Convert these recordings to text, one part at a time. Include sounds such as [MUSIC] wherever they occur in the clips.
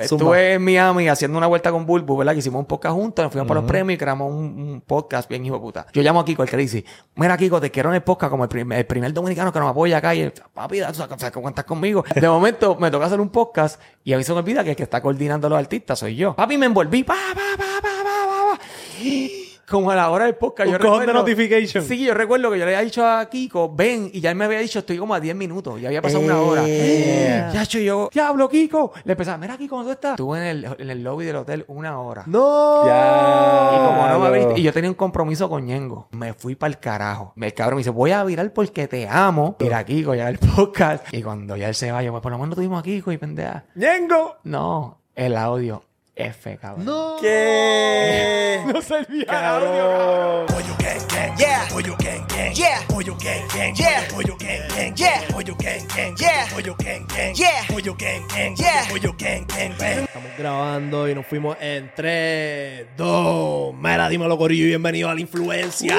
Estuve en Miami haciendo una vuelta con Bulbu, ¿verdad? Que hicimos un podcast juntos, nos fuimos para los premios y creamos un, un podcast bien hijo de puta. Yo llamo a Kiko, el que dice, mira Kiko, te quiero en el podcast como el, prim- el primer dominicano que nos apoya acá y el, papi, tú sabes que cuentas conmigo. De [LAUGHS] momento me toca hacer un podcast y a mí se me olvida que el que está coordinando a los artistas soy yo. Papi, me envolví, pa, pa, pa, pa, pa, pa, pa. Como a la hora del podcast. Un yo cojón de recuerdo- notification. Sí, yo recuerdo que yo le había dicho a Kiko, ven, y ya él me había dicho, estoy como a 10 minutos, ya había pasado una hora. Ya, hecho yo, diablo, Kiko. Le empezaba, mira, Kiko, ¿dónde estás? Estuve en el, en el lobby del hotel una hora. ¡No! Ya. Y como no me abriste, y yo tenía un compromiso con Ñengo, me fui para el carajo. El cabrón me dice, voy a virar porque te amo. Mira, Kiko, ya el [LAUGHS] podcast. Y cuando ya él se va, yo, pues por lo menos tuvimos a Kiko y pendeja. ¡Ñengo! No, el audio F, cabrón. ¡No! ¿Qué? [LAUGHS] No servía el audio, cabrón. Pollo gang gang. Yeah. Pollo gang gang. Yeah. Pollo gang gang. Yeah. Pollo gang gang. Yeah. Pollo gang gang. Yeah. Pollo gang gang. Yeah. Pollo gang gang. Yeah. Pollo gang gang. bang. Estamos grabando y nos fuimos en 3, 2. Mira, dímelo, Corillo, y bienvenido a la influencia.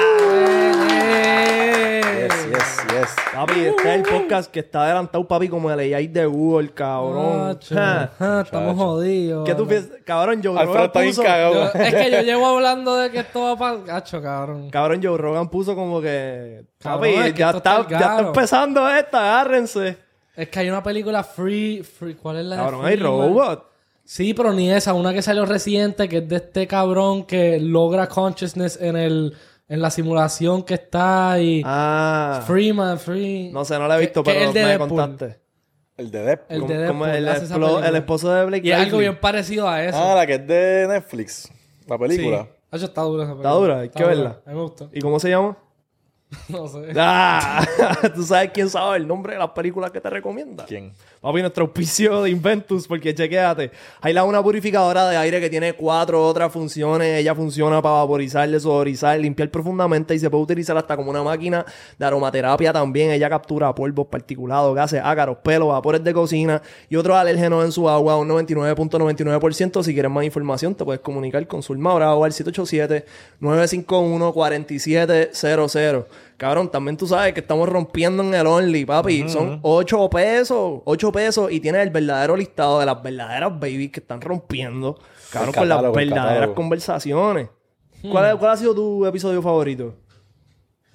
Yes, yes, yes. Papi, este es el podcast que está adelantado, papi, como el AI de Google, cabrón. Estamos jodidos. ¿Qué tú piensas? Cabrón, Joe Alfredo Rogan está bien puso... cagado. Yo- es que yo llevo hablando de que esto va para gacho, cabrón. Cabrón, Joe Rogan puso como que... Cabrón, Papi, es que ya, esto está, está ya está caro. empezando esta, agárrense. Es que hay una película free, free ¿cuál es la de Cabrón, hay Freeman? robot. Sí, pero ni esa, una que salió reciente, que es de este cabrón que logra consciousness en el en la simulación que está y Ah. Freeman, Free. No sé, no la he visto, Que- que pero el de me Deadpool. contaste. El de Deadpool. El de como Deadpool, el, hace esa esplo- película. el esposo de Blake Y es algo Lively. bien parecido a eso. Ah, la que es de Netflix. La película. Sí. Hacho, está dura esa película. Está dura, hay que dura. verla. A mí me gustó. ¿Y cómo se llama? [LAUGHS] No sé. Ah, [LAUGHS] tú sabes quién sabe el nombre de las películas que te recomienda. ¿Quién? Papi, nuestro auspicio de Inventus, porque chequéate. Hay la una purificadora de aire que tiene cuatro otras funciones. Ella funciona para vaporizar, desodorizar, limpiar profundamente y se puede utilizar hasta como una máquina de aromaterapia también. Ella captura polvos, particulados, gases, ácaros, pelos, vapores de cocina y otros alérgenos en su agua, un 99.99%. Si quieres más información, te puedes comunicar con Zulma Bravo al 787-951-4700. Cabrón, también tú sabes que estamos rompiendo en el Only, papi. Son 8 pesos, 8 pesos y tienes el verdadero listado de las verdaderas babies que están rompiendo. Cabrón, con las verdaderas conversaciones. ¿Cuál, ¿Cuál ha sido tu episodio favorito?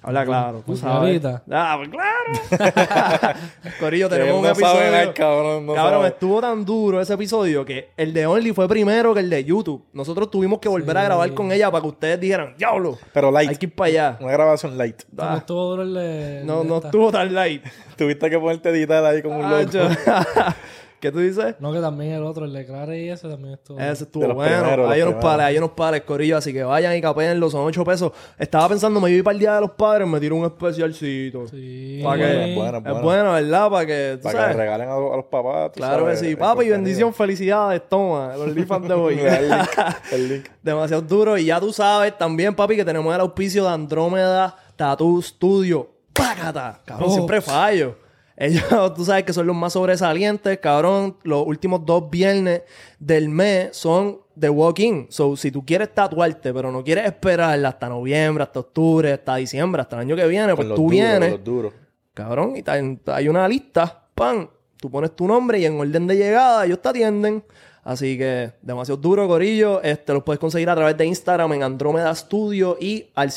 Habla claro, tú sabes. Ah, pues claro. [LAUGHS] Corillo, tenemos un episodio. cabrón. No Cabrón, sabe. estuvo tan duro ese episodio que el de Only fue primero que el de YouTube. Nosotros tuvimos que volver a grabar con ella para que ustedes dijeran, diablo, Pero light. hay que ir para allá. Una grabación light. No estuvo duro el de... No, no esta. estuvo tan light. [LAUGHS] Tuviste que ponerte a editar ahí como un Ah, loco. [LAUGHS] ¿Qué tú dices? No, que también el otro, el de Clara y ese también estuvo... Ese estuvo los bueno. primeros, hay los unos primeros. pares, hay unos pares, corillo. Así que vayan y capéenlo, son 8 pesos. Estaba pensando, me iba para el día de los padres, me tiro un especialcito. Sí. Pa' que- Bueno, bueno, Es bueno. bueno, ¿verdad? Para que. tú Para que le regalen a, a los papás. tú Claro que sí. Papi, contenido. bendición, felicidades. Toma, el OnlyFans de hoy. [LAUGHS] El link. El link. [LAUGHS] Demasiado duro. Y ya tú sabes también, papi, que tenemos el auspicio de Andrómeda Tattoo Studio. ¡Págata! Cabrón, Oh. siempre fallo. Ellos, [LAUGHS] tú sabes que son los más sobresalientes, cabrón. Los últimos dos viernes del mes son de walk-in. So, si tú quieres tatuarte, pero no quieres esperar hasta noviembre, hasta octubre, hasta diciembre, hasta el año que viene, pues tú duros, vienes. Cabrón, y hay una lista, pan, tú pones tu nombre y en orden de llegada ellos te atienden. Así que demasiado duro, Corillo. Este los puedes conseguir a través de Instagram en Andrómeda Studio y al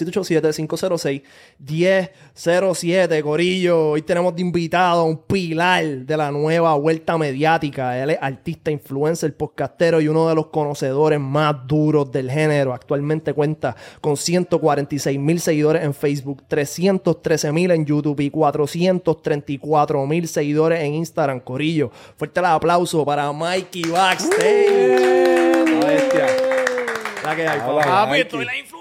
787-506-1007, Corillo. Hoy tenemos de invitado a un pilar de la nueva vuelta mediática. Él es artista, influencer, podcastero y uno de los conocedores más duros del género. Actualmente cuenta con 146 mil seguidores en Facebook, 313 mil en YouTube y 434 mil seguidores en Instagram, Corillo. Fuerte el aplauso para Mikey Backstage. La bestia. La que hay, Hola. Papi, Mikey. estoy la influencia.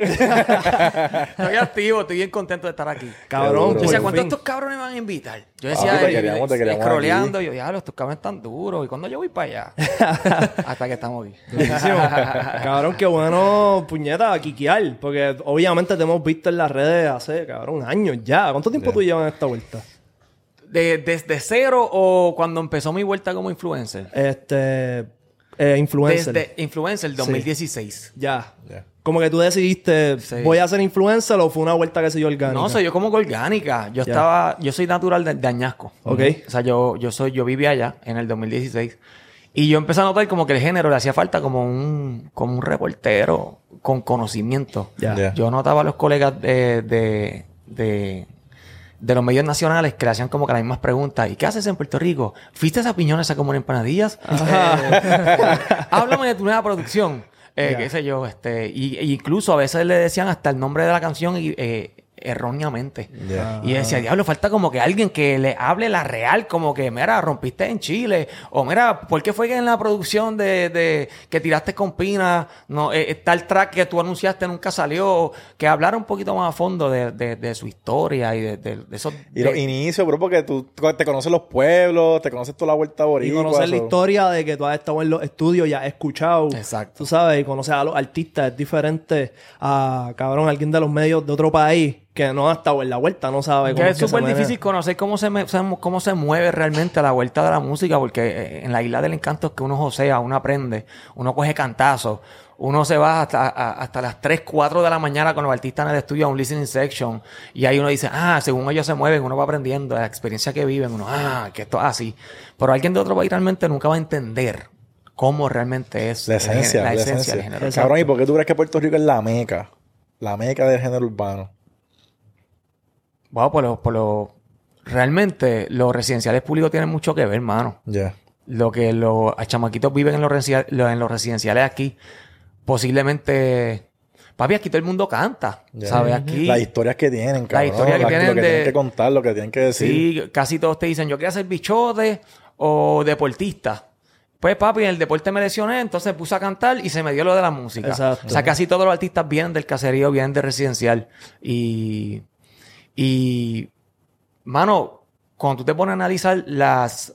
[LAUGHS] estoy activo, estoy bien contento de estar aquí. Cabrón, Yo decía, ¿cuántos estos cabrones me van a invitar? Yo Papi, decía, te eh, queríamos, te queríamos scrolleando, yo, diablo, estos cabrones están duros. ¿Y cuándo yo voy para allá? [LAUGHS] Hasta que estamos aquí. Cabrón, qué bueno, puñeta, quiquear. Porque obviamente te hemos visto en las redes hace, cabrón, años ya. ¿Cuánto tiempo tú llevas en esta vuelta? De- ¿Desde cero o cuando empezó mi vuelta como influencer? Este. eh, influencer. Desde influencer 2016. Ya. Ya. Como que tú decidiste, Sí. voy a ser influencer o fue una vuelta que se dio orgánica. No, soy yo como que orgánica. Yo estaba, yo soy natural de, de Añasco. Ok. O sea, yo, yo soy, yo vivía allá en el 2016 Y yo empecé a notar como que el género le hacía falta como un, como un reportero con conocimiento. Ya. Ya. Yo notaba a los colegas de, de, de, de los medios nacionales que le hacían como que las mismas preguntas. ¿Y qué haces en Puerto Rico? ¿Fuiste a esa piñones a comer empanadillas? Eh, [LAUGHS] háblame de tu nueva producción. Eh, qué sé yo, este, y, e incluso a veces le decían hasta el nombre de la canción y, eh, erróneamente. Y decía, diablo, falta como que alguien que le hable la real, como que, mira, rompiste en Chile, o mira, ¿por qué fue que en la producción de, de que tiraste con Pina, no, eh, eh, tal track que tú anunciaste nunca salió? Que hablara un poquito más a fondo de, de- de su historia y de, de, de esos... Y los de- inicios, bro, porque tú te conoces los pueblos, te conoces toda la vuelta Y boricua. conocer la historia de que tú has estado en los estudios y has escuchado. Exacto. Tú sabes, y conocer a los artistas es diferente a, cabrón, alguien de los medios de otro país que no ha estado en la vuelta, no sabe Que cómo es que se súper maneja. difícil conocer cómo se, me- cómo se mueve realmente a la vuelta de la música, porque eh, en la isla del encanto es que uno josea, uno aprende, uno coge cantazos, uno se va hasta, a- hasta las 3, 4 de la mañana con los artistas en el estudio a un listening section, y ahí uno dice, ah, según ellos se mueven, uno va aprendiendo la experiencia que viven, uno, ah, que esto es así. Pero alguien de otro país realmente nunca va a entender cómo realmente es La el esencia, la la esencia del esencia. género. Cabrón, ¿y por qué tú crees que Puerto Rico es la meca? La meca del género urbano. Bueno, por lo, por lo- realmente los residenciales públicos tienen mucho que ver, hermano. Ya. lo que los chamaquitos viven en los, en los residenciales aquí, posiblemente. Papi, aquí todo el mundo canta. Ya. ¿Sabes? Aquí. Las historias que tienen, cabrón. historias que Las- tienen Lo que de- tienen que contar, lo que tienen que decir. Sí, casi todos te dicen, yo quiero ser bichote o deportista. Pues papi, en el deporte me lesioné, entonces puse a cantar y se me dio lo de la música. Exacto. O sea, casi todos los artistas vienen del caserío, vienen de residencial. Y, y, mano, cuando tú te pones a analizar las,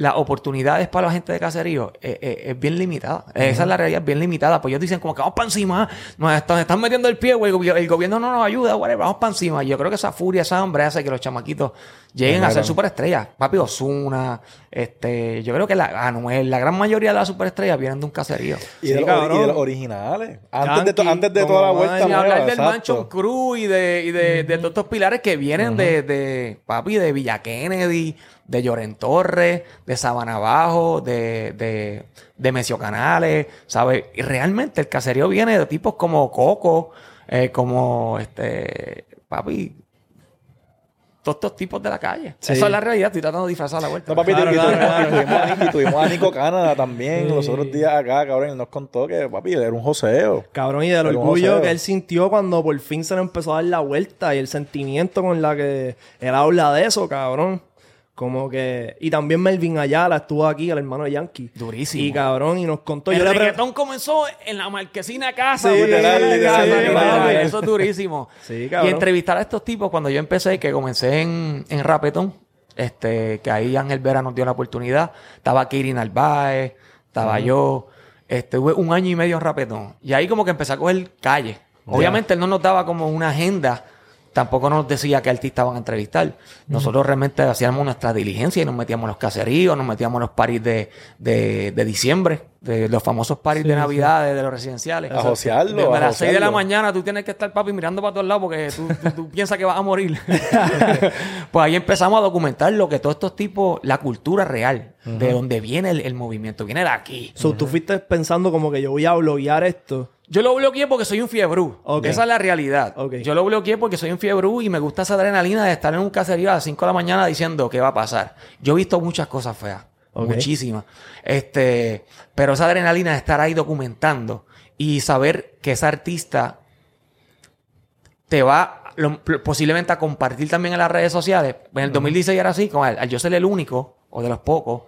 las oportunidades para la gente de caserío, eh, eh, es bien limitada. Esa es la realidad, es bien limitada. Pues ellos dicen como que vamos para encima, nos están, están metiendo el pie, güey, el, gobi- el gobierno no nos ayuda, whatever, vamos para encima. Yo creo que esa furia, esa hambre hace que los chamaquitos lleguen a ser superestrellas. Papi Osuna, este, yo creo que la, Anuel, la gran mayoría de las superestrellas vienen de un caserío. Y, Sí, de los, y de los originales. Antes de, to- Yankee, antes de Don toda la vuelta nueva, hablar del exacto. Mansion Cruz y de, y de, de todos estos pilares que vienen de, de, papi, de Villa Kennedy, de Lloren Torres, de Sabana Abajo, de, de, de Mecio Canales, ¿sabes? Y realmente el caserío viene de tipos como Coco, eh, como este, papi, todos estos tipos de la calle. Sí. Esa es la realidad, estoy tratando de disfrazar la vuelta. No, papi, Claro, y, claro, tuvimos, claro. y tuvimos a, y tuvimos a Nico Canadá también Sí. los otros días acá, cabrón. Él nos contó que, papi, él era un joseo. Cabrón, y del orgullo que él sintió cuando por fin se le empezó a dar la vuelta y el sentimiento con la que él habla de eso, cabrón. Como que... Y también Melvin Ayala estuvo aquí, el hermano de Yankee. Durísimo. Y cabrón, y nos contó... el yo le pre- reggaetón comenzó en la marquesina casa. Sí, literal, Eso es durísimo. [LAUGHS] Sí, y cabrón. entrevistar a estos tipos cuando yo empecé, que comencé en, en Rapetón, este, que ahí Ángel Vera nos dio la oportunidad. Estaba Kirin Narváez, estaba yo. Este, un año y medio en Rapetón. Y ahí como que empecé a coger calle. Obviamente él no nos daba como una agenda. Tampoco nos decía qué artistas van a entrevistar. Nosotros realmente hacíamos nuestra diligencia y nos metíamos en los caseríos, nos metíamos en los paris de, de, de diciembre, de los famosos paris de Navidad, de, de los residenciales. A josearlo, Desde a las 6 de la mañana tú tienes que estar, papi, mirando para todos lados porque tú, tú- tú [LAUGHS] piensas que vas a morir. [LAUGHS] pues ahí empezamos a documentar lo que todos estos tipos, la cultura real, de donde viene el, el movimiento, viene de aquí. So, tú fuiste pensando como que yo voy a bloguear esto. Yo lo bloqueé porque soy un fiebrú. Esa es la realidad. Yo lo bloqueé porque soy un fiebrú y me gusta esa adrenalina de estar en un caserío a las 5 de la mañana diciendo qué va a pasar. Yo he visto muchas cosas feas. Muchísimas. Este, pero esa adrenalina de estar ahí documentando y saber que esa artista te va lo- posiblemente a compartir también en las redes sociales. En el 2016 era así, con al, al yo ser el único o de los pocos,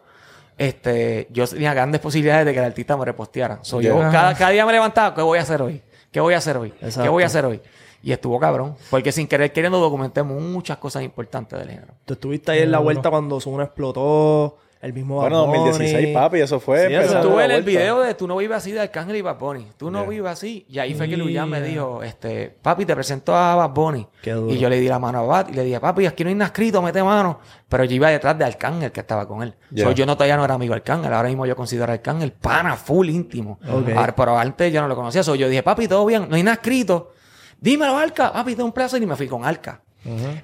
este, yo tenía grandes posibilidades de que el artista me reposteara. So, yo cada, cada día me levantaba, ¿qué voy a hacer hoy? ¿Qué voy a hacer hoy? ¿Qué voy a hacer hoy? Y estuvo cabrón, porque sin querer queriendo documenté muchas cosas importantes del género. Tú estuviste ahí en la vuelta cuando Zuna explotó, el mismo Bueno, Bad Bunny. 2016, papi, eso fue. Sí, eso Estuve en el video de Tú no vives así de Arcángel y Bad Bunny. Tú no Ya. vives así. Y ahí fue que Yeah. Luyan me dijo, este, papi, te presento a Bad Bunny. Qué duro. Y yo le di la mano a Bad y le dije, papi, aquí no hay nada escrito, mete mano. Pero yo iba detrás de Arcángel que estaba con él. So, yo no todavía no era amigo de Arcángel. Ahora mismo yo considero a Arcángel pana, full íntimo. Ok. Ahora, pero antes yo no lo conocía. So, yo dije, papi, todo bien, no hay nada escrito. Dímelo, Arca. Papi, tengo un plazo y me fui con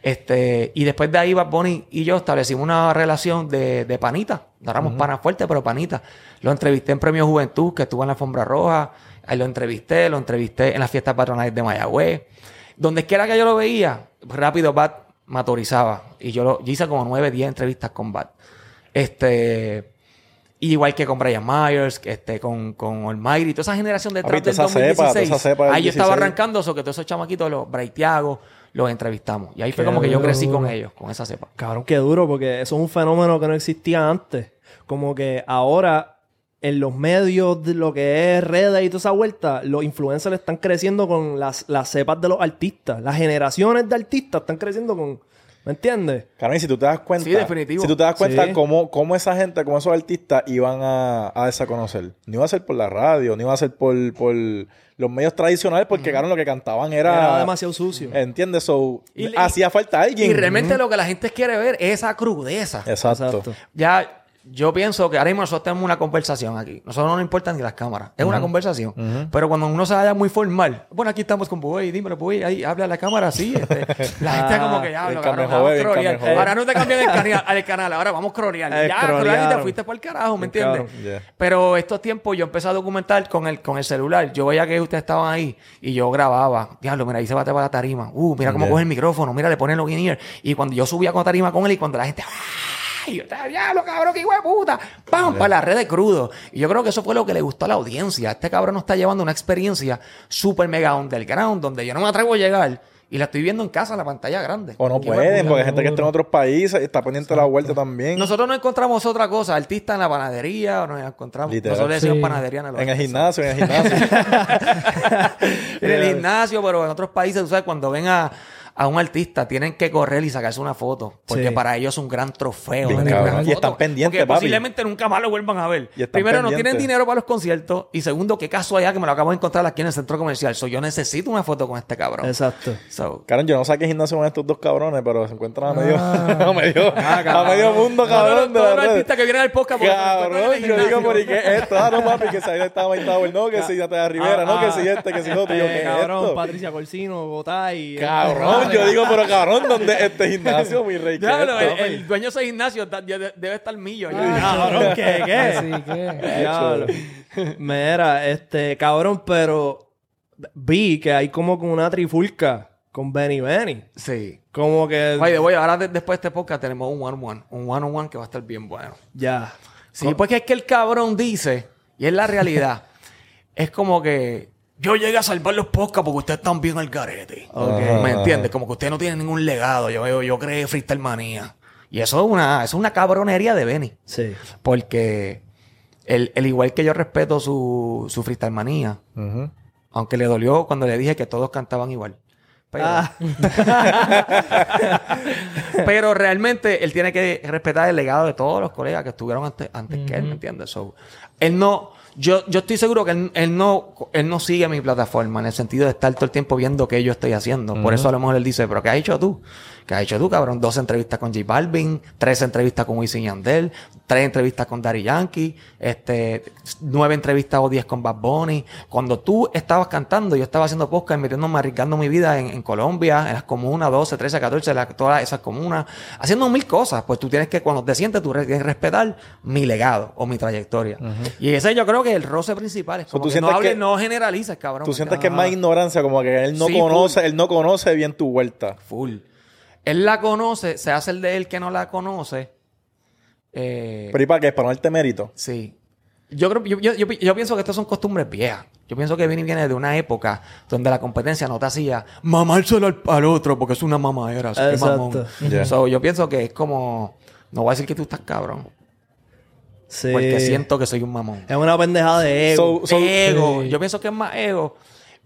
Este, y después de ahí, Bad Bunny y yo establecimos una relación de, de panita. No éramos panas fuertes, pero panitas. Lo entrevisté en Premio Juventud, que estuvo en la Alfombra Roja. Ahí lo entrevisté, lo entrevisté en las fiestas patronales de Mayagüez. Donde quiera que yo lo veía, rápido Bat me autorizaba. Y yo, lo, yo hice como nueve, diez entrevistas con Bat. Este... Igual que con Brian Myers, este, con, con Almighty, toda esa generación de trap del toda esa cepa, 2016. toda esa cepa del ahí yo estaba 16. arrancando, eso que todos esos chamaquitos, los Braithiago, los entrevistamos. Y ahí fue como que yo crecí con ellos, con esa cepa. Cabrón, qué duro, porque eso es un fenómeno que no existía antes. Como que ahora, en los medios, de lo que es redes y toda esa vuelta, los influencers están creciendo con las, las cepas de los artistas. Las generaciones de artistas están creciendo con. ¿Me entiendes? Y si tú te das cuenta, Sí, definitivo. si tú te das cuenta Sí. cómo, cómo esa gente, cómo esos artistas iban a, a desaconocer. No iba a ser por la radio, no iba a ser por, por los medios tradicionales, porque cabrón, lo que cantaban era. Era demasiado sucio. ¿Entiendes? So, Y- hacía falta alguien. Y realmente lo que la gente quiere ver es esa crudeza. Exacto. Exacto. Ya, yo pienso que ahora mismo nosotros tenemos una conversación aquí. Nosotros no nos importan ni las cámaras. Es una conversación. Pero cuando uno se vaya muy formal, bueno, aquí estamos con Buey, dímelo, Buey, ahí habla a la cámara así. este. [LAUGHS] la gente Ah, como que ya habla, el cabrón, el. Ahora no te cambian el canal, al canal, ahora vamos a crorear. Eh, ya, crorear y te fuiste por el carajo, ¿me entiendes? Yeah. Pero estos tiempos yo empecé a documentar con el, con el celular. Yo veía que ustedes estaban ahí y yo grababa. Diablo, mira, ahí se bate para la tarima. Uh, mira cómo Yeah. coge el micrófono. Mira, le ponen los in-ear. Y cuando yo subía con la tarima con él y cuando la gente... ¡Ay! Yo estaba, diablo, cabrón, qué hijo de puta. ¡Pam! Para la red de crudo. Y yo creo que eso fue lo que le gustó a la audiencia. Este cabrón nos está llevando una experiencia súper mega underground donde yo no me atrevo a llegar y la estoy viendo en casa en la pantalla grande. O no pueden, porque hay gente que está en otros países y está pendiente de la vuelta también. Nosotros no encontramos otra cosa, artista en la panadería, o nos encontramos. Literal. Nosotros le decimos Sí. panadería a los en el gimnasio, en el gimnasio. [LAUGHS] en el gimnasio, pero en otros países, tú sabes, cuando ven a, a un artista, tienen que correr y sacarse una foto. Porque Sí. para ellos es un gran trofeo. Bien Y están pendientes, Porque papi. posiblemente nunca más lo vuelvan a ver. Primero, no tienen dinero para los conciertos. Y segundo, qué casualidad que me lo acabo de encontrar aquí en el centro comercial. So, yo necesito una foto con este cabrón. Exacto. So, Cabrón, yo no sé qué gimnasio van estos dos cabrones, pero se encuentran a medio, Ah. [LAUGHS] a medio, a medio mundo, cabrón. de todos la los que vienen al podcast Cabrón, yo digo. ¿por qué esto? Ah, no, papi, que si ahí estaba Tower, no, que si Natalia Rivera, no, que si este, que si otro. Yo, ¿qué Eh, cabrón? Patricia Corsino, Gotay. Cabrón, yo digo, pero cabrón, ¿dónde este gimnasio, mi rey? ¿Qué es Diablo, esto? el, el dueño de ese gimnasio da- debe debe estar millo. ya. Cabrón, ¿qué? ¿Qué? Así que... Diablo. Mira, este, cabrón, pero vi que hay como con una trifulca con Benny Benny. Sí. Como que Oye, voy, ahora de- después de este podcast tenemos un one-on-one. Un one-on-one que va a estar bien bueno. ya. Sí, porque es que el cabrón dice, y es la realidad, [LAUGHS] es como que yo llegué a salvar los podcasts porque ustedes están bien al garete. ¿Me entiendes? Como que ustedes no tienen ningún legado. Yo veo, yo creé Freestyle Manía. Y eso es una, eso es una cabronería de Benny. Sí. Porque el, el igual que yo respeto su, su Freestyle Manía, aunque le dolió cuando le dije que todos cantaban igual. Pero, Ah, [LAUGHS] pero realmente él tiene que respetar el legado de todos los colegas que estuvieron antes, antes que él, ¿me entiendes? So, él no, yo, yo estoy seguro que él, él no, él no sigue mi plataforma en el sentido de estar todo el tiempo viendo qué yo estoy haciendo. Por eso a lo mejor él dice, pero ¿qué has hecho tú? ¿Qué has hecho tú, cabrón? Dos entrevistas con J Balvin, tres entrevistas con Wisin y Yandel, tres entrevistas con Daddy Yankee, este, nueve entrevistas o diez con Bad Bunny. Cuando tú estabas cantando, yo estaba haciendo podcast, metiéndome, arriesgando mi vida en, en Colombia, en las comunas 12, 13, 14, la- todas esas comunas, haciendo mil cosas. Pues tú tienes que, cuando te sientes, tú tienes que respetar mi legado o mi trayectoria. Y ese yo creo que es el roce principal. Es como tú que no sientes hables, que- no generalices, cabrón. Tú sientes que es más ignorancia, como que él no Sí, conoce, él no conoce bien tu vuelta. Full. Él la conoce, se hace el de él que no la conoce. Eh, Pero ¿y para qué? Para no darte mérito. sí. Yo creo, yo, yo, yo, yo pienso que estas son costumbres viejas. Yo pienso que Vinny viene de una época donde la competencia no te hacía mamárselo al, al otro porque es una mamadera. mamón. Yeah. So, yo pienso que es como. No voy a decir que tú estás cabrón. sí. Porque siento que soy un mamón. Es una pendejada de ego. So- so- ego. Sí. Yo pienso que es más ego.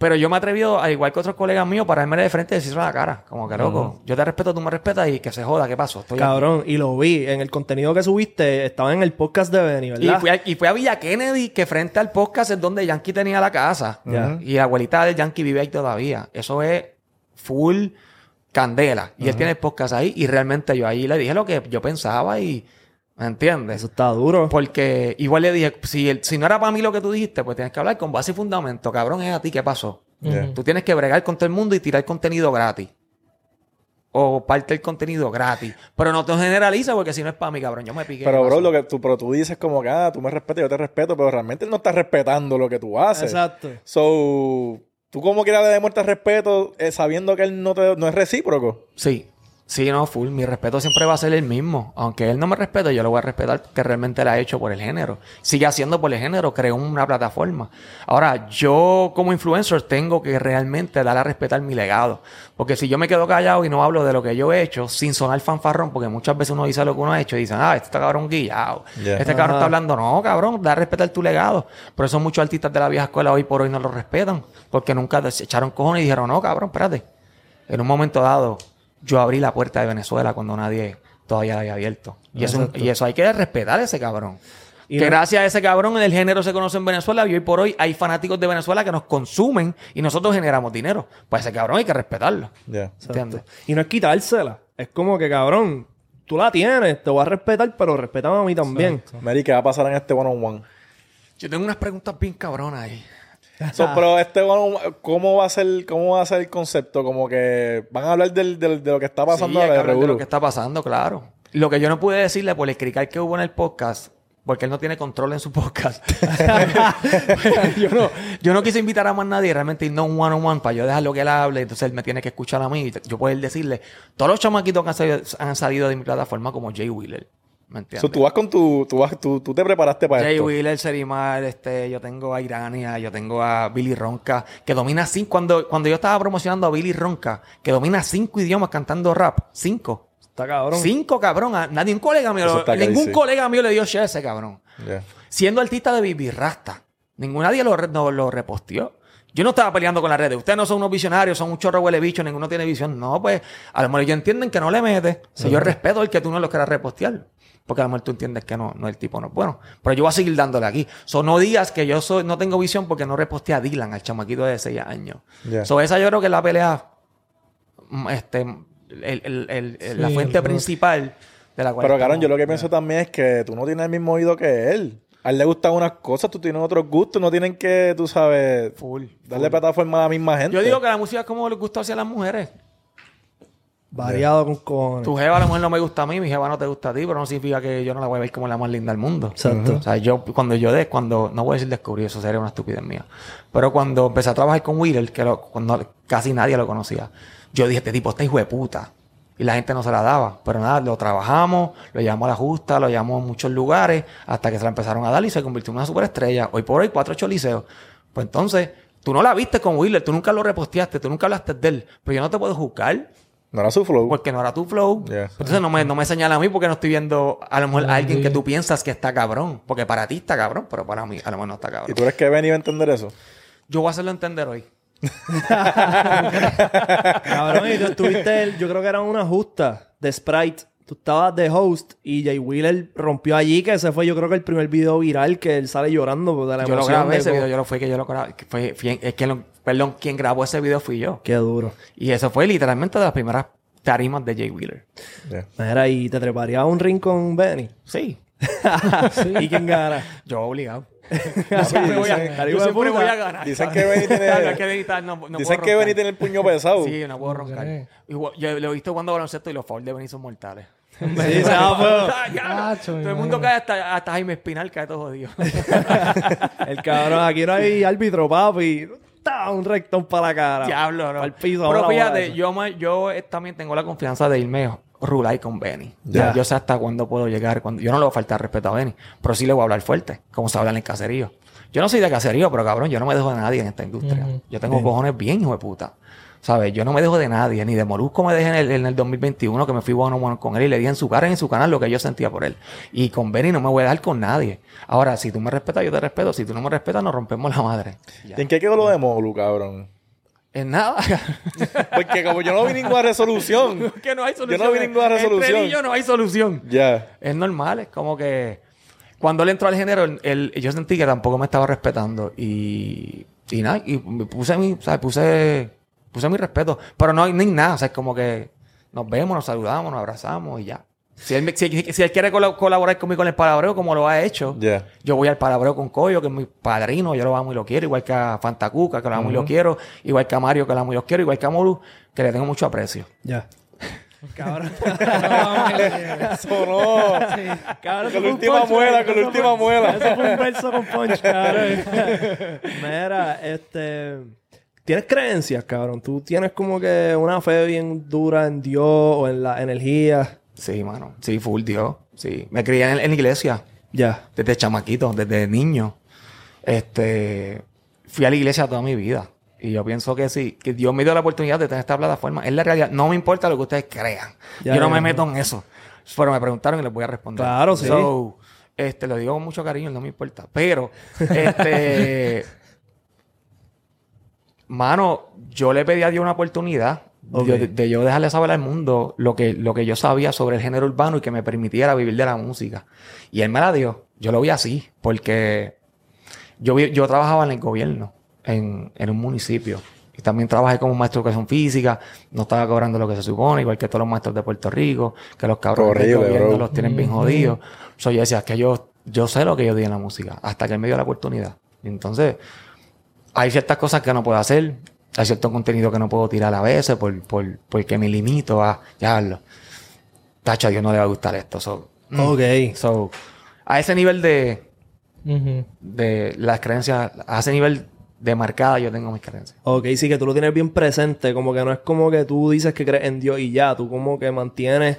Pero yo me he atrevido, al igual que otros colegas míos, para irme de frente y decirlo a la cara. Como que loco. Yo te respeto, tú me respetas y que se joda. ¿Qué pasó? Estoy aquí. Cabrón, y lo vi. En el contenido que subiste, estaba en el podcast de Benny, Y ¿verdad? fui, a, y fui a Villa Kennedy, que frente al podcast es donde Yankee tenía la casa. Y la abuelita de Yankee vive ahí todavía. Eso es full candela. Y él tiene el podcast ahí. Y realmente yo ahí le dije lo que yo pensaba y... ¿Me entiendes? Eso está duro. Porque igual le dije, si, el- si no era para mí lo que tú dijiste, pues tienes que hablar con base y fundamento. Cabrón, es a ti, ¿qué pasó? Yeah. Tú tienes que bregar con todo el mundo y tirar contenido gratis. o parte del contenido gratis. Pero no te generaliza porque si no es para mí, cabrón. Yo me piqué. Pero, ¿qué bro, lo que tú, pero tú dices como que, ah, tú me respetas, yo te respeto, pero realmente él no está respetando lo que tú haces. Exacto. So, tú como quieras le demuestras respeto eh, sabiendo que él no, te, no es recíproco. Sí. Sí, no, full. Mi respeto siempre va a ser el mismo. Aunque él no me respete, yo lo voy a respetar porque realmente lo ha hecho por el género. Sigue haciendo por el género, creó una plataforma. Ahora, yo como influencer tengo que realmente dar a respetar mi legado. Porque si yo me quedo callado y no hablo de lo que yo he hecho, sin sonar fanfarrón, porque muchas veces uno dice lo que uno ha hecho y dicen, ah, este está cabrón guillado. Yeah. Este cabrón Ajá. está hablando, no, cabrón, da a respetar tu legado. Por eso muchos artistas de la vieja escuela hoy por hoy no lo respetan. Porque nunca se echaron cojones y dijeron, no, cabrón, espérate. En un momento dado, yo abrí la puerta de Venezuela cuando nadie todavía la había abierto. Y eso, y eso hay que respetar a ese cabrón. Y que no- gracias a ese cabrón el género se conoce en Venezuela y hoy por hoy hay fanáticos de Venezuela que nos consumen y nosotros generamos dinero. Pues ese cabrón hay que respetarlo. Y no es quitársela. Es como que, cabrón, tú la tienes, te voy a respetar, pero respétame a mí también. Mary, ¿qué va a pasar en este one-on-one? Yo tengo unas preguntas bien cabronas ahí. So, pero este ¿cómo va a ser, cómo va a ser el concepto? Como que van a hablar del, del- de lo que está pasando Sí, hay ahora que de hablar de Revolú. lo que está pasando, claro. Lo que yo no pude decirle por el crical que hubo en el podcast, porque él no tiene control en su podcast. [LAUGHS] yo, no, yo no quise invitar a más nadie, realmente no un one on one para yo dejarlo que él hable, entonces él me tiene que escuchar a mí yo poder decirle todos los chamaquitos que han salido, han salido de mi plataforma como Jay Wheeler. ¿Me entiendes? So, tú vas con tu, tú vas, tú, tú te preparaste para Jay esto. Wheeler, Serimar, este, yo tengo a Irania, yo tengo a Billy Ronca, que domina cinco. Cuando, cuando yo estaba promocionando a Billy Ronca, que domina cinco idiomas cantando rap, cinco. Está cabrón. Cinco, cabrón. A nadie, un colega mío, lo- ningún colega mío le dio share a ese cabrón. Siendo artista de Bibi Rasta. Ningún nadie lo, no, lo reposteó. Yo no estaba peleando con las redes. Ustedes no son unos visionarios, son un chorro huele bicho, ninguno tiene visión. No, pues, a lo mejor ellos entienden que no le metes. Si yo respeto el que tú no lo quieras repostear. Porque a lo mejor tú entiendes que no, no el tipo no es bueno. Pero yo voy a seguir dándole aquí. So, no digas que yo soy, no tengo visión porque no reposteé a Dylan, al chamaquito de 6 años. Ya. So, esa yo creo que es la pelea, mm, este, el- el- el- el- la fuente el- principal de la cual. Pero, estamos- yo lo que pienso también es que tú no tienes el mismo oído que él. A él le gustan unas cosas, tú tienes otros gustos, no tienen que, tú sabes, Full, darle plataforma a la misma gente. Yo digo que la música es como les gusta hacia las mujeres. Variado con cojones. Tu jeva a lo mejor no me gusta a mí, mi jeva no te gusta a ti, pero no significa que yo no la voy a ver como la más linda del mundo. Exacto. O sea, yo cuando yo de, cuando, no voy a decir descubrí, eso sería una estupidez mía. Pero cuando empecé a trabajar con Wheeler, que lo- cuando casi nadie lo conocía, yo dije, este tipo está hijo de puta. Y la gente no se la daba. Pero nada, lo trabajamos, lo llevamos a la justa, lo llevamos a muchos lugares, hasta que se la empezaron a dar y se convirtió en una superestrella. Hoy por hoy, cuatro ocho liceos. Pues entonces, tú no la viste con Wheeler, tú nunca lo reposteaste, tú nunca hablaste de él. Pero yo no te puedo juzgar No era su flow. porque no era tu flow. Yeah. Entonces no me, no me señala a mí porque no estoy viendo a lo mejor a alguien que tú piensas que está cabrón. Porque para ti está cabrón, pero para mí a lo mejor no está ¿Y cabrón. tú eres que ven y va a entender eso? Yo voy a hacerlo entender hoy. [LAUGHS] Cabrón, y tú estuviste, el- yo creo que era una justa de Sprite. Tú estabas de host y Jay Wheeler rompió allí, que ese fue yo creo que el primer video viral que él sale llorando de la Yo lo emoción. grabé de ese video, yo lo fue que yo lo grabé. que fue, fue- es que lo- perdón, quien grabó ese video fui yo. Qué duro. Y eso fue literalmente de las primeras tarimas de Jay Wheeler. Mira, y te treparías a un ring con Benny. [LAUGHS] Sí. ¿Y quién gana? Yo obligado. [LAUGHS] Yo siempre voy a, yo siempre voy a ganar. Dicen que Benny tiene- [LAUGHS] no- no Dicen que Benny tiene el puño pesado. Sí, no puedo roncar. yo lo he visto jugando baloncesto y los fouls de Benny son mortales. Sí, se va, pues. Ah, Todo el mundo cae hasta, hasta Jaime Espinal, cae todo jodido. El cabrón, aquí no hay árbitro, papi. ¡Ta! Un rectón para la cara. Diablo, no. Al piso. Pero fíjate, yo, me- yo también tengo la confianza de irme rular con Benny. Ya. Ya. Yo sé hasta cuándo puedo llegar. Cuando... Yo no le voy a faltar respeto a Benny, pero sí le voy a hablar fuerte, como se habla en el caserío. Yo no soy de caserío, pero cabrón, yo no me dejo de nadie en esta industria. Yo tengo cojones bien, hijo de puta. ¿Sabes? Yo no me dejo de nadie, ni de Molusco me dejé en el, en el 2021, que me fui bueno, bueno con él y le dije en su cara y en su canal lo que yo sentía por él. Y con Benny no me voy a dar con nadie. Ahora, si tú me respetas, yo te respeto. Si tú no me respetas, nos rompemos la madre. Ya. ¿Y en qué quedó lo de Molu, cabrón? En nada. [LAUGHS] Porque como yo no vi ninguna resolución. [LAUGHS] que no hay solución. Yo no vi ninguna Entre resolución. él y yo no hay solución. Ya. Es normal, es como que cuando él entró al género, él- yo sentí que tampoco me estaba respetando y, y nada, y me puse mi, ¿sabes? Puse, puse mi respeto, pero no hay ni nada, o sea, es como que nos vemos, nos saludamos, nos abrazamos y ya. Si él, me- si, si él quiere colaborar conmigo en el palabreo, como lo ha hecho, yo voy al palabreo con Coyo, que es mi padrino, yo lo amo y lo quiero, igual que a Fantacuca, que lo amo y lo quiero, igual que a Mario, que lo amo y lo quiero, igual que a Moru, que le tengo mucho aprecio. Ya. Cabrón. [LAUGHS] Sonó. Cabrón, eso Con la última punch, muela, con la última muela. Eso fue un verso con punch, cabrón. [LAUGHS] Mira, este... ¿Tienes creencias, cabrón? ¿Tú tienes como que una fe bien dura en Dios o en la energía? Sí, mano. Sí, full Dios. Sí. Me crié en, en la iglesia. Ya. Desde chamaquito, desde niño. Este... Fui a la iglesia toda mi vida. Y yo pienso que sí, que Dios me dio la oportunidad de tener esta plataforma. Es la realidad. No me importa lo que ustedes crean. Yo no me meto en eso. Pero me preguntaron y les voy a responder. Claro, sí. So, este, lo digo con mucho cariño, no me importa. Pero, este... [LAUGHS] mano, yo le pedí a Dios una oportunidad de, de yo dejarle saber al mundo lo que, lo que yo sabía sobre el género urbano y que me permitiera vivir de la música. Y él me la dio. Yo lo vi así, porque yo, yo trabajaba en el gobierno, en, en un municipio. Y también trabajé como maestro de educación física. No estaba cobrando lo que se supone, igual que todos los maestros de Puerto Rico, que los cabrones del gobierno los tienen bien jodidos. So, yo decía, es que yo, yo sé lo que yo di en la música, hasta que él me dio la oportunidad. Y entonces, hay ciertas cosas que no puedo hacer. Hay cierto contenido que no puedo tirar a veces por, por, porque me limito a llevarlo. Tacho, a Dios no le va a gustar esto. So, mm. Ok. So, a ese nivel de, de las creencias, a ese nivel de marcada yo tengo mis creencias. Ok, sí, que tú lo tienes bien presente. Como que no es como que tú dices que crees en Dios y ya. Tú como que mantienes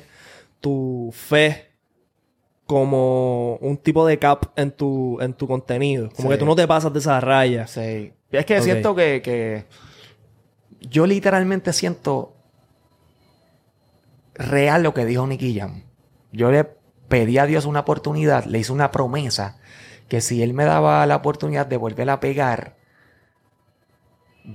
tu fe como un tipo de cap en tu, en tu contenido. Como Sí. que tú no te pasas de esas rayas. Sí. Es que siento que, que yo literalmente siento real lo que dijo Nicky Jam. Yo le pedí a Dios una oportunidad, le hice una promesa que si él me daba la oportunidad de volver a pegar,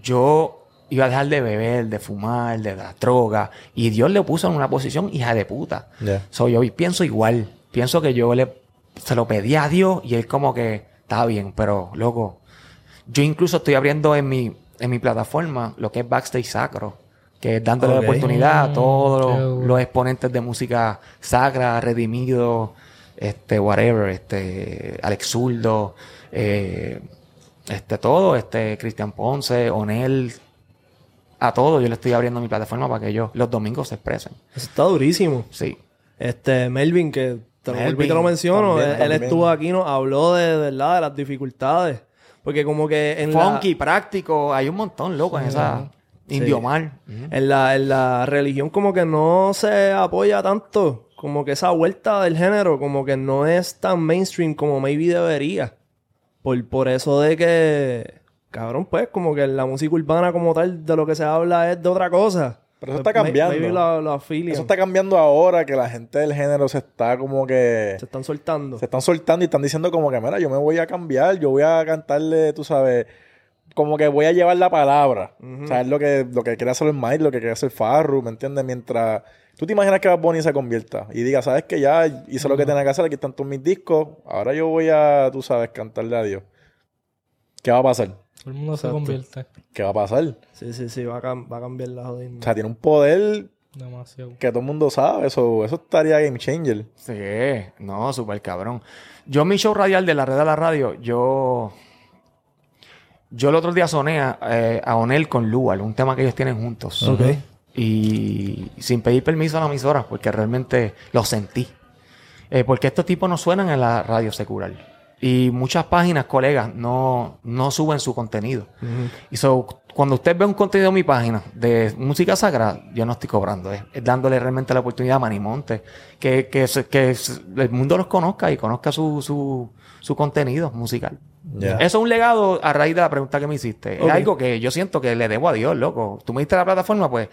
yo iba a dejar de beber, de fumar, de dar droga. Y Dios le puso en una posición hija de puta. So, yo pienso igual. Pienso que yo le se lo pedí a Dios y él como que está bien, pero loco. Yo incluso estoy abriendo en mi, en mi plataforma lo que es Backstage Sacro, que es dándole la oportunidad a Mm, todos qué los, exponentes de música sacra, redimido, este, whatever, este, Alex Zurdo, eh, este, todo, este, Cristian Ponce, Onel, a todos yo le estoy abriendo mi plataforma para que ellos los domingos se expresen. Eso está durísimo. Sí. Este, Melvin, que te lo, Melvin, te lo menciono, también, él, también. estuvo aquí, nos habló de, de verdad de las dificultades. Porque como que en la- Funky, práctico, hay un montón, loco, en esa Indio Mar. En la, en la religión como que no se apoya tanto. Como que esa vuelta del género como que no es tan mainstream como maybe debería. Por, por eso de que, cabrón, pues como que la música urbana como tal de lo que se habla es de otra cosa. Pero eso está cambiando. Maybe lo, lo afilian. Eso está cambiando ahora que la gente del género se está como que... Se están soltando. Se están soltando y están diciendo como que, mira, yo me voy a cambiar, yo voy a cantarle, tú sabes, como que voy a llevar la palabra. O sea, es lo que, lo que quiere hacer el Mike, lo que quiere hacer Farru, ¿me entiendes? Mientras... Tú te imaginas que Bad Bunny se convierta y diga, ¿sabes que Ya hice lo que tenía que hacer, aquí están todos mis discos, ahora yo voy a, tú sabes, cantarle a Dios. ¿Qué va a pasar? Todo el mundo se Exacto. convierte. ¿Qué va a pasar? Sí, sí, sí, va a, va a cambiar la jodida. O sea, tiene un poder Demasiado. que todo el mundo sabe, eso, eso estaría game changer. Sí, no, súper cabrón. Yo mi show radial de la red de la radio, yo... Yo el otro día soné a, eh, a Onel con Lual, un tema que ellos tienen juntos. Ok. Y sin pedir permiso a la emisora, porque realmente lo sentí. Eh, porque estos tipos no suenan en la radio secular. Y muchas páginas, colegas, no, no suben su contenido. Y so, cuando usted ve un contenido en mi página de música sagrada, yo no estoy cobrando. Es, es dándole realmente la oportunidad a Manimonte. Que, que, que el mundo los conozca y conozca su, su, su contenido musical. Eso es un legado a raíz de la pregunta que me hiciste. Es algo que yo siento que le debo a Dios, loco. Tú me diste la plataforma, pues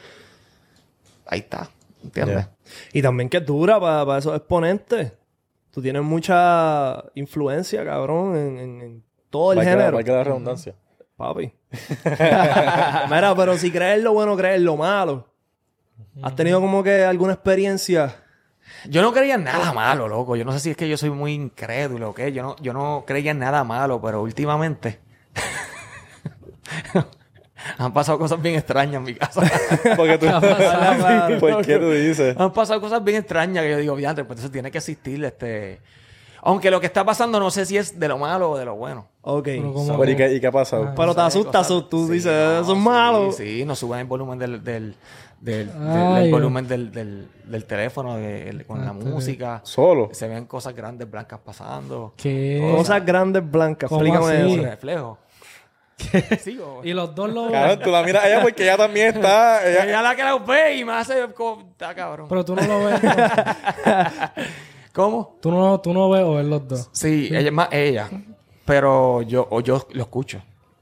ahí está. ¿Entiendes? Y también que es dura para esos exponentes. Tú tienes mucha influencia, cabrón, en, en- en todo el género. valga la redundancia. Papi. [LAUGHS] Mira, pero si crees lo bueno, crees lo malo. ¿Has tenido como que alguna experiencia? Yo no creía en nada malo, loco. Yo no sé si es que yo soy muy incrédulo o qué. Yo no, yo no creía en nada malo, pero últimamente [LAUGHS] han pasado cosas bien extrañas en mi casa. [LAUGHS] Porque tú... Claro. ¿Por qué tú dices? han pasado cosas bien extrañas que yo digo, diantre, pues eso tiene que existir, este... Aunque lo que está pasando no sé si es de lo malo o de lo bueno. Ok. Pero, ¿y, qué, ¿Y qué ha pasado? Pero te No sé, asusta, cosas- asu- tú sí, dices, no, eso es sí, malo. Sí, nos suben el volumen del, del, del, del- Ay, del eh. volumen del, del, del teléfono de- el- con la Ah, música. Solo. Se ven cosas grandes blancas pasando. ¿Qué? Cosas grandes blancas, ¿Cómo explícame así? eso. Reflejo. [LAUGHS] Sí, o- Y los dos lo Cabrón, tú la miras a ella porque ella también está. Ella, Ella la que la ve y me hace... como- Está cabrón. Pero tú no lo ves. ¿no? [LAUGHS] ¿Cómo? tú, no, tú no ves o ves los dos. Sí, ella es más ella. Pero yo, o yo lo escucho.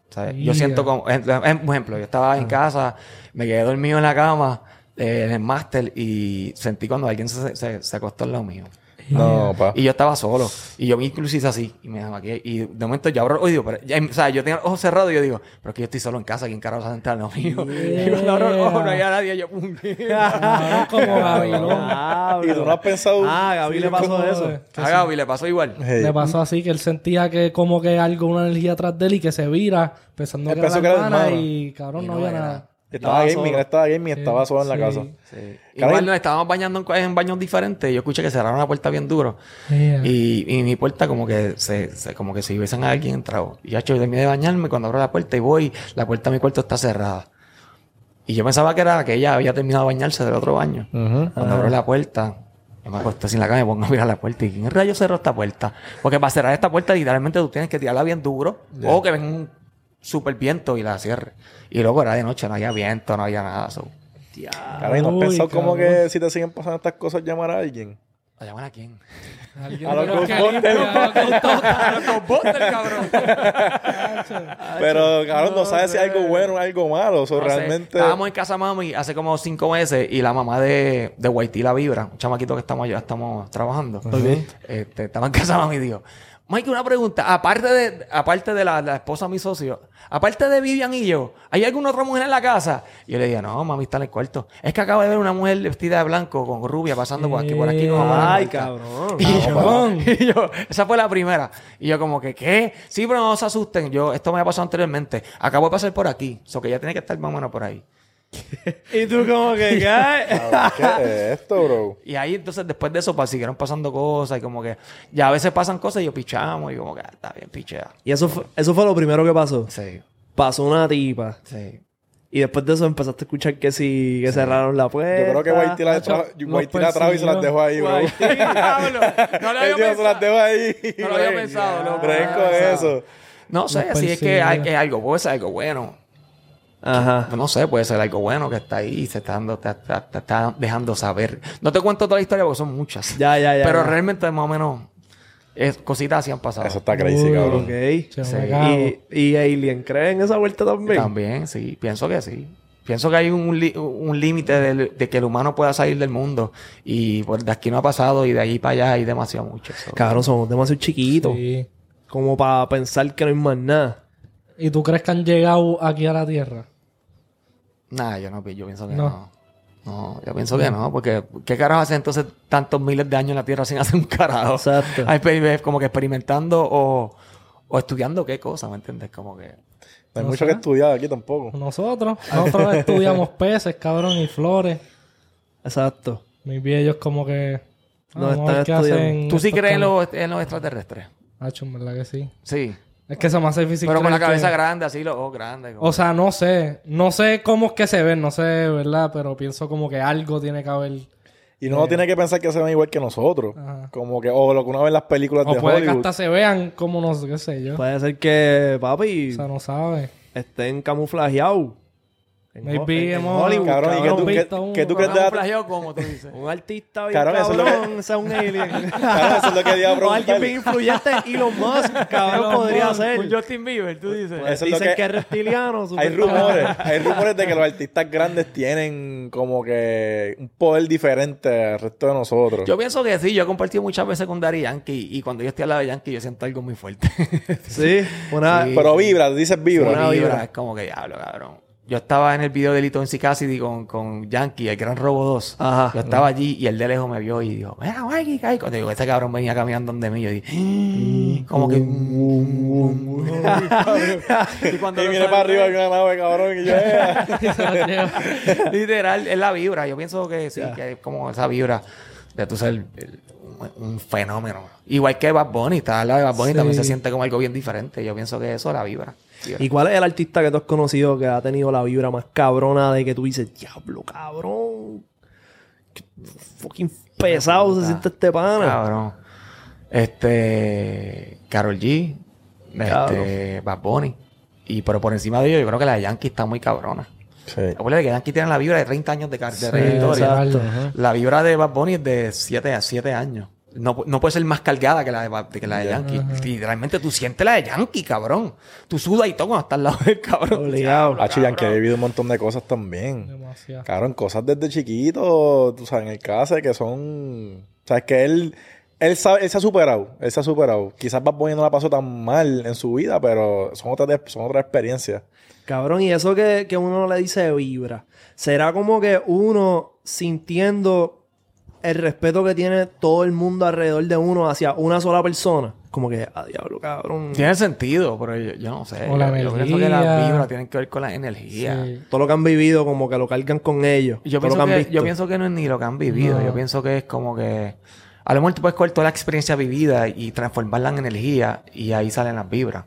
¿sabes? Yo siento como, en- en- por ejemplo, yo estaba en casa, me quedé dormido en la cama, eh, en el máster, y sentí cuando alguien se, se, se acostó al lado mío. No, pa. Y yo estaba solo. Y yo me incluso hice así. Y me maquillé. Y de momento yo abro el oído. Pero, ya- o sea, yo tenía los ojos cerrados y yo digo, pero es que yo estoy solo en casa. ¿Quién carajo se va a al lado mío? [LAUGHS] Y cuando abro los ojos no había nadie. Yo, pum. Ah, [LAUGHS] como Gabilón. Y tú no has pensado. Ah, Gaby le pasó eso. A Gaby le pasó igual. Hey. Le pasó así que él sentía que como que algo, una energía atrás de él y que se vira pensando que era la que era la hermana hermana. y cabrón Y no, no había nada. Estaba gaming, solo. estaba gaming, estaba solo en la Sí. casa. Igual nos estábamos bañando en, en baños diferentes. y Yo escuché que cerraron la puerta bien duro. Yeah. Y, y mi puerta como que se, se- como que si hubiesen a alguien entrado. Y ya yo terminé de bañarme cuando abro la puerta y voy, la puerta de mi cuarto está cerrada. Y yo pensaba que era que ella había terminado de bañarse del otro baño. Cuando abro la puerta, yo me acuesto sin la cama y me pongo a mirar la puerta. ¿Y quién rayo cerró esta puerta? Porque para cerrar esta puerta, literalmente tú tienes que tirarla bien duro. O que venga un super viento y la cierre. Y luego era de noche, no había viento, no había nada. So. Caray, ¿no has pensado como que si te siguen pasando estas cosas, llamar a alguien? ¿A llamar a quién? A los Ghostbusters. a los Ghostbusters. cabrón. [LAUGHS] Pero, cabrón, no sabes si es algo bueno o algo malo. O sea, No sé. realmente. Estábamos en casa mami hace como cinco meses y la mamá de, de Haití la vibra, un chamaquito que estamos allá, estamos trabajando. Este, estaba en casa mami y dijo, Mike, una pregunta. Aparte de, aparte de la, la esposa de mi socio, aparte de Vivian y yo, ¿hay alguna otra mujer en la casa? Y yo le dije, no, mami está en el cuarto. Es que acabo de ver una mujer vestida de blanco con rubia pasando por aquí, por aquí con. Ay, cabrón. Y yo, [LAUGHS] y yo, esa fue la primera. Y yo como que, ¿qué? Sí, pero no se asusten. Yo, esto me ha pasado anteriormente. Acabo de pasar por aquí. O que ya tiene que estar más o menos por ahí. Y tú como que, ¿qué? ¿Qué es esto, bro? Y ahí entonces después de eso pues, siguieron pasando cosas y como que ya a veces pasan cosas y yo pichamos y como que ah, está bien pichea. Y eso fue, eso fue lo primero que pasó. Sí, Pasó una tipa. sí. Y después de eso empezaste a escuchar que sí, que cerraron la puerta. Yo creo que Whitey la, tra- la trajo y se las dejó ahí, bro. [LAUGHS] Diablo, no lo había dijo, se las pensado. dejo ahí. No lo había pensado, loco. Pensado. eso. No sé, si es que hay, es algo, puede ser algo bueno. Ajá. No sé, puede ser algo bueno que está ahí y se está dando, te, te- te está dejando saber. No te cuento toda la historia porque son muchas. Ya, ya, ya. Pero ya. realmente más o menos es, cositas así han pasado. Eso está crazy, Uy, cabrón. Sí. Y, y Alien, ¿cree en esa vuelta también? También, sí. Pienso que sí. Pienso que hay un, un límite del- de, que el humano pueda salir del mundo. Y pues, de aquí no ha pasado y de ahí para allá hay demasiado mucho. So, Cabrón, somos demasiado chiquitos. Sí. Como para pensar que no hay más nada. ¿Y tú crees que han llegado aquí a la Tierra? Nada, yo no yo pienso que No. no. no. yo pienso que no, porque ¿qué carajo hace entonces tantos miles de años en la Tierra sin hacer un carajo? Exacto. [LAUGHS] Como que experimentando o, o estudiando qué cosa, ¿me entiendes? Como que... No hay mucho que estudiar aquí tampoco. Nosotros. Nosotros [LAUGHS] estudiamos peces, cabrón, y flores. Exacto. Mis viejos como que... ah, No vamos a ver están estudiando. ¿Tú sí crees en los, en los extraterrestres? Hacho, en verdad que sí. Sí. Es que se me hace difícil Pero con la cabeza que- grande, así, los ojos grandes. como- O sea, no sé. No sé cómo es que se ven, no sé, ¿verdad? Pero pienso como que algo tiene que haber. Y no tiene que pensar que se ven igual que nosotros. Ajá. Como que, o lo que uno ve en las películas O de puede que Hollywood. hasta se vean como no sé, qué sé yo. Puede ser que, papi, O sea, no sabe. estén camuflajeados. En Maybe en- en hemos- Hollywood, Cabrón, ¿y qué tú, qué, tú crees de la... como tú dices. [LAUGHS] Un artista bien Cabrón, eso es lo ese es un alien. [LAUGHS] [LAUGHS] Cabrón, eso es lo que alguien bien influyente, Elon Musk, cabrón, podría ser. Un Justin Bieber, tú dices. Pues Eso es lo dicen que- que... es reptiliano. Hay rumores, hay rumores de que los artistas grandes tienen como que un poder diferente al resto de nosotros. Yo pienso que sí, yo he compartido muchas veces con Daddy Yankee y cuando yo estoy al lado de Yankee yo siento algo muy fuerte. Sí, una... Sí. Pero vibra, dices vibra. Una vibra, vibra. Es como que diablo, cabrón. Yo estaba en el video de Lito en Cassidy con, con Yankee, el Gran Robo 2. Ajá. Yo estaba allí y el de lejos me vio y dijo, mira, Mikey, Kai. Cuando digo, este cabrón venía caminando donde mí, yo dije, como que... [LAUGHS] y cuando Y viene para arriba una nave, cabrón, y yo, [LAUGHS] eh. [LAUGHS] Literal, es la vibra. Yo pienso que sí, que es como esa vibra de tu ser el- un un fenómeno. Igual que Bad Bunny, está al lado de Bad Bunny Sí. también se siente como algo bien diferente. Yo pienso que eso la vibra. ¿Y cuál es el artista que tú has conocido que ha tenido la vibra más cabrona de que tú dices, diablo, cabrón? Qué fucking pesado se siente este pana. Cabrón. Este. Carol G. Este. Bad Bunny. Y pero por encima de ello, yo creo que la de Yankee está muy cabrona. Sí. Acuérdate que Yankee tiene la vibra de 30 años de, de Sí, trayectoria. La vibra de Bad Bunny es de 7 a 7 años. No, no puede ser más cargada que la de, que la de Yankee. Y realmente tú sientes la de Yankee, cabrón. Tú sudas y todo cuando estás al lado del cabrón. Obligado. Hacho, Yankee ha vivido un montón de cosas también. Demasiado. Cabrón, cosas desde chiquito, tú sabes, en el caso que son... Sabes que él... Él, sabe, él se ha superado, él se ha superado. Quizás Bad Bunny no la pasó tan mal en su vida, pero son otras, son otras experiencias. Cabrón, y eso que, que uno le dice vibra, será como que uno sintiendo el respeto que tiene todo el mundo alrededor de uno hacia una sola persona. Como que, a diablo, cabrón. Tiene sentido, pero yo, yo no sé. O la yo, yo pienso que las vibras tienen que ver con la energía. Sí. Todo lo que han vivido, como que lo cargan con ellos. Yo todo lo pienso, que han que, visto. yo pienso que no es ni lo que han vivido. No. Yo pienso que es como que... A lo mejor tú puedes coger toda la experiencia vivida y transformarla en energía y ahí salen las vibras.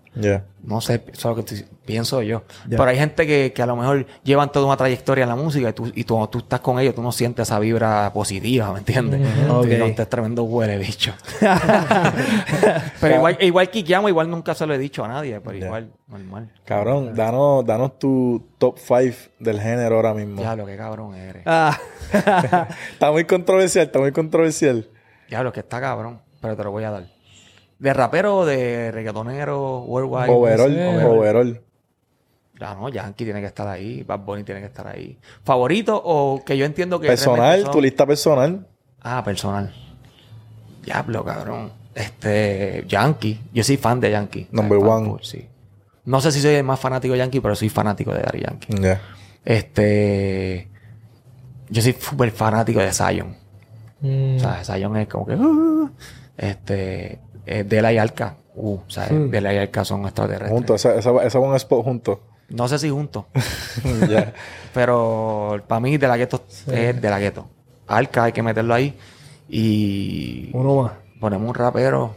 No sé, eso es lo que estoy- pienso yo. Pero hay gente que, que a lo mejor llevan toda una trayectoria en la música y tú, y tú, cuando tú estás con ellos, tú no sientes esa vibra positiva, ¿me entiendes? Ok. Tú dices, "Este es tremendo huele, bicho. [LAUGHS] pero igual, igual quiqueamos, igual nunca se lo he dicho a nadie, pero igual, normal. Cabrón, danos, danos tu top 5 del género ahora mismo. Ya, lo que cabrón eres. Ah. [LAUGHS] Está muy controversial, está muy controversial. Ya, lo que está cabrón, pero te lo voy a dar. ¿De rapero o de reggaetonero, worldwide? Overall, sé. overall. Ya no, Yankee tiene que estar ahí, Bad Bunny tiene que estar ahí. ¿Favorito o que yo entiendo que... Personal, son- tu lista personal. Ah, personal. Diablo, cabrón. Este, Yankee. Yo soy fan de Yankee. Number one. sí. No sé si soy el más fanático de Yankee, pero soy fanático de Daddy Yankee. Ya. Este, yo soy súper fanático de Zion. Mm. O sea, Zion es como que... uh, este, eh, Dela y Alca. Uh, o sea, Dela y Alca son extraterrestres. Juntos, ese, ese, ese buen spot juntos. No sé si juntos. [LAUGHS] Pero para mí De La Ghetto es De La Ghetto. Alca hay que meterlo ahí. Y Uno más. ponemos un rapero.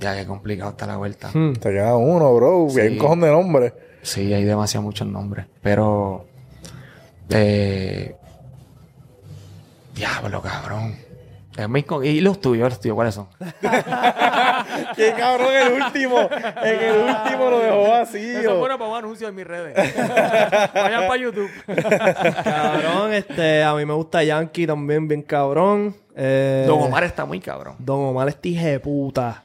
Ya que complicado está la vuelta. Hmm. Te queda uno, bro. Sí. Hay un cojón de nombres. Sí, hay demasiado muchos nombres. Pero. Eh, diablo, cabrón. Es ¿Y los tuyos? ¿Los tuyos cuáles son? [LAUGHS] ¡Qué cabrón el último! En el último lo dejó vacío. para un anuncio en mis redes. [LAUGHS] Vayan para YouTube. Cabrón, este, a mí me gusta Yankee también, bien cabrón. Eh, Don Omar está muy cabrón. Don Omar hije de puta.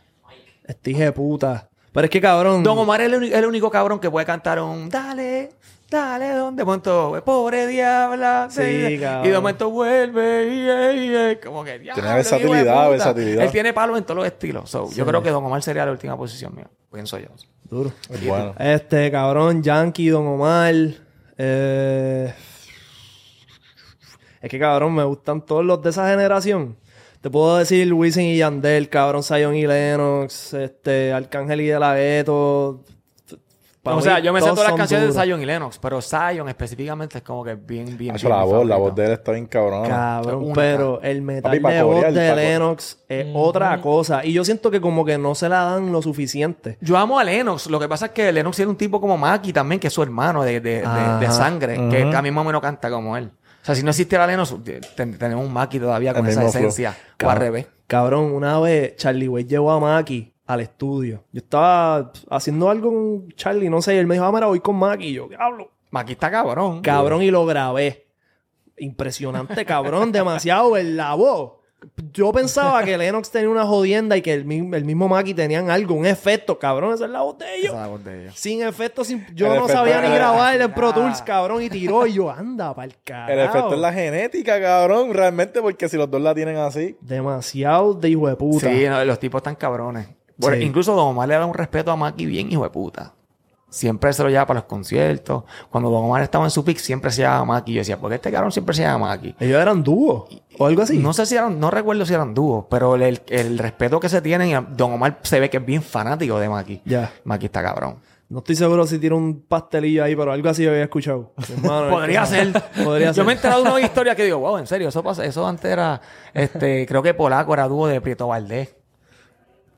Hije de puta. Pero es que cabrón. Don Omar es el único cabrón que puede cantar un Dale, dale, ¿dónde? De momento, pobre diabla. Sí. Y de momento vuelve y, y- y- como que diablo, versatilidad, versatilidad. Él tiene palo en todos los estilos. So, Yo creo que Don Omar sería la última posición mía. Pienso yo. Duro. Es bueno. Este, cabrón, Yankee, Don Omar. Eh... Es que, cabrón, me gustan todos los de esa generación. Te puedo decir Wisin y Yandel, cabrón, Zion y Lennox, este, Arcángel y De La Ghetto. O sea, yo me sé todas las canciones duros. de Zion y Lennox, pero Zion específicamente es como que bien, bien, Hacho, bien la voz, la voz de él está bien cabrona. Cabrón, Única. pero el metal Papi, pa' de voz de Lennox es otra cosa. Y yo siento que como que no se la dan lo suficiente. Yo amo a Lennox. Lo que pasa es que Lennox tiene un tipo como Maki también, que es su hermano de, de, de- sangre, que mí más o menos canta como él. O sea, si no existiera Lennox, ten- tenemos un Maki todavía con El esa flow. esencia. O al revés. Cabrón, una vez Charlie Way llevó a Maki al estudio. Yo estaba haciendo algo con Charlie, no sé, y él me dijo, ah, mira, voy con Maki. Y yo, diablo. Maki está cabrón. Cabrón, y lo grabé. Impresionante, cabrón, [LAUGHS] demasiado en la voz. Yo pensaba que Lennox tenía una jodienda y que el, mi- el mismo Maki tenían algo, un efecto, cabrón, esa es la voz de ellos. Esa es. Sin efecto, sin... yo El no efecto sabía ni grabar en Pro Tools, cabrón, y tiró. Y yo, anda, pa'l carajo. El efecto es la genética, cabrón. Realmente, porque si los dos la tienen así. Demasiado de hijo de puta. Sí, no, los tipos están cabrones. Bueno, Sí. Incluso Don Omar le da un respeto a Maki bien hijo de puta. Siempre se lo llevaba para los conciertos. Cuando Don Omar estaba en su pick, siempre se llamaba Maki. Yo decía, ¿por qué este cabrón siempre se llama Maki? Ellos eran dúos o algo así. No sé si eran, no recuerdo si eran dúos, pero el, respeto que se tienen, Don Omar se ve que es bien fanático de Maki. Ya. Maki está cabrón. No estoy seguro si tiene un pastelillo ahí, pero algo así yo había escuchado. [LAUGHS] Hermano, Podría es que- ser. [LAUGHS] Podría Yo ser. me he enterado de una [LAUGHS] historia que digo, wow, en serio, eso pasa, eso antes era, este, creo que Polaco era dúo de Prieto Valdés.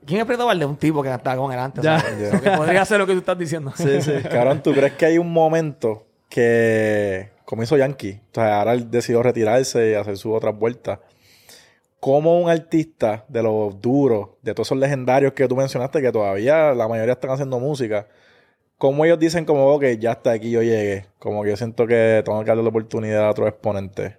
¿Quién es Prieto Valdés? Un tipo que cantaba con él antes. Ya. ¿sabes? Que podría ser lo que tú estás diciendo. Sí, sí. [LAUGHS] Cabrón, ¿tú crees que hay un momento que, como hizo Yankee, o sea, ahora él decidió retirarse y hacer sus otras vueltas? ¿Cómo un artista de los duros, de todos esos legendarios que tú mencionaste, que todavía la mayoría están haciendo música, cómo ellos dicen como, ok, ya hasta aquí yo llegué? Como que yo siento que tengo que darle la oportunidad a otro exponente.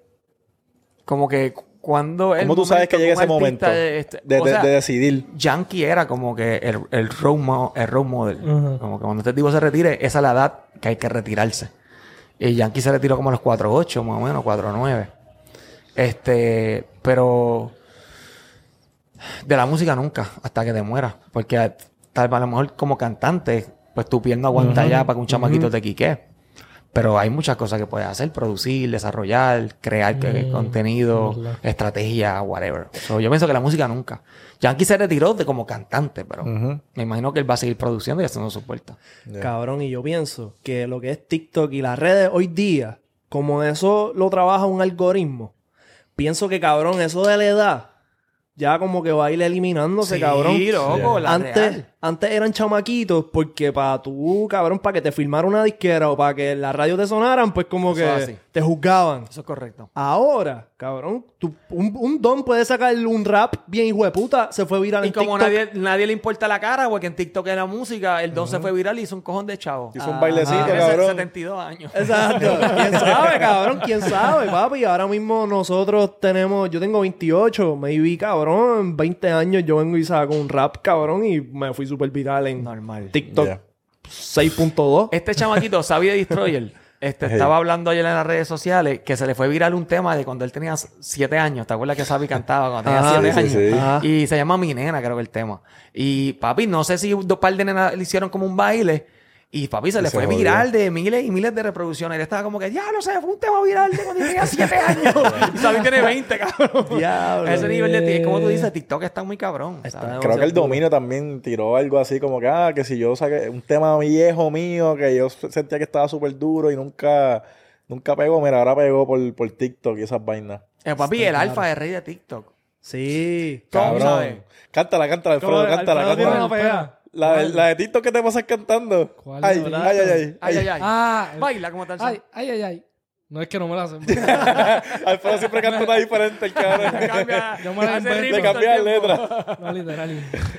Como que cuando el ¿Cómo tú sabes que llega ese momento este, de, o de- sea, de decidir? Yankee era como que el, el, role, mo- el role model. Como que cuando este tipo se retire, esa es la edad que hay que retirarse. Y Yankee se retiró como a los 4'8, más o menos, 4'9. Este, pero de la música nunca, hasta que te mueras. Porque tal vez a lo mejor como cantante, pues tu piel no aguanta ya para que un chamaquito te quique. Pero hay muchas cosas que puedes hacer, producir, desarrollar, crear que- contenido, estrategia, whatever. So, yo pienso que la música nunca. Yankee se retiró de como cantante, pero me imagino que él va a seguir produciendo y haciendo su puerta. Cabrón, y yo pienso que lo que es TikTok y las redes hoy día, como eso lo trabaja un algoritmo, pienso que, cabrón, eso de la edad, ya como que va a ir eliminándose, Sí, cabrón. loco, la antes, real. antes eran chamaquitos porque para tú, cabrón, para que te filmara una disquera o para que la radio te sonaran, pues como Eso que así. te juzgaban. Eso es correcto. Ahora, cabrón, tú- un, un don puede sacar un rap bien hijo de puta, se fue viral Y en como TikTok. nadie, nadie le importa la cara, porque en TikTok es la música, el don se fue viral y hizo un cojón de chavo. Hizo un Ah, bailecito, Tiene cabrón. 72 años. Exacto. [LAUGHS] ¿Quién sabe, cabrón? ¿Quién sabe, papi? Ahora mismo nosotros tenemos... Yo tengo 28. Maybe, cabrón, en 20 años yo vengo y saco un rap, cabrón, y me fui súper viral en Normal. TikTok Ya. 6.2. Este chamaquito, Xavi de Destroyer, este, Hey. estaba hablando ayer en las redes sociales que se le fue viral un tema de cuando él tenía 7 años. ¿Te acuerdas que Xavi cantaba cuando tenía Ah, 7 sí, sí, años? sí. Y se llama Mi Nena, creo que el tema. Y papi, no sé si dos par de nenas le hicieron como un baile. Y papi se Y le se fue jodió. viral de miles y miles de reproducciones. Él estaba como que, ya no sé, fue un tema viral de cuando tenía 7 [LAUGHS] años. y Xavi tiene 20, cabrón. Diablo. Ese nivel de, como tú dices, TikTok está muy cabrón. Creo que el dominio también tiró algo así como que, ah, que si yo saqué un tema viejo mío que yo sentía que estaba súper duro y nunca, nunca pegó, mira, ahora pegó por, por TikTok y esas vainas. Eh, papi, el alfa es rey de TikTok. Sí. ¿Cómo Cabrón. sabes? Cántala, cántala, Alfredo, cántala, cántala. La, de- la de TikTok que te pasas cantando. ¿Cuál? Ay, ¿Verdad? ay, ay, ay, Ay, ay, ay. Ah, Baila como tal. ay, ay, ay, ay. No es que no me la hacen. [LAUGHS] Alfredo siempre canta una diferente, el cabrón. [LAUGHS] Cambia, Yo me la hace invento. Le cambiar tiempo. letra. No, literal.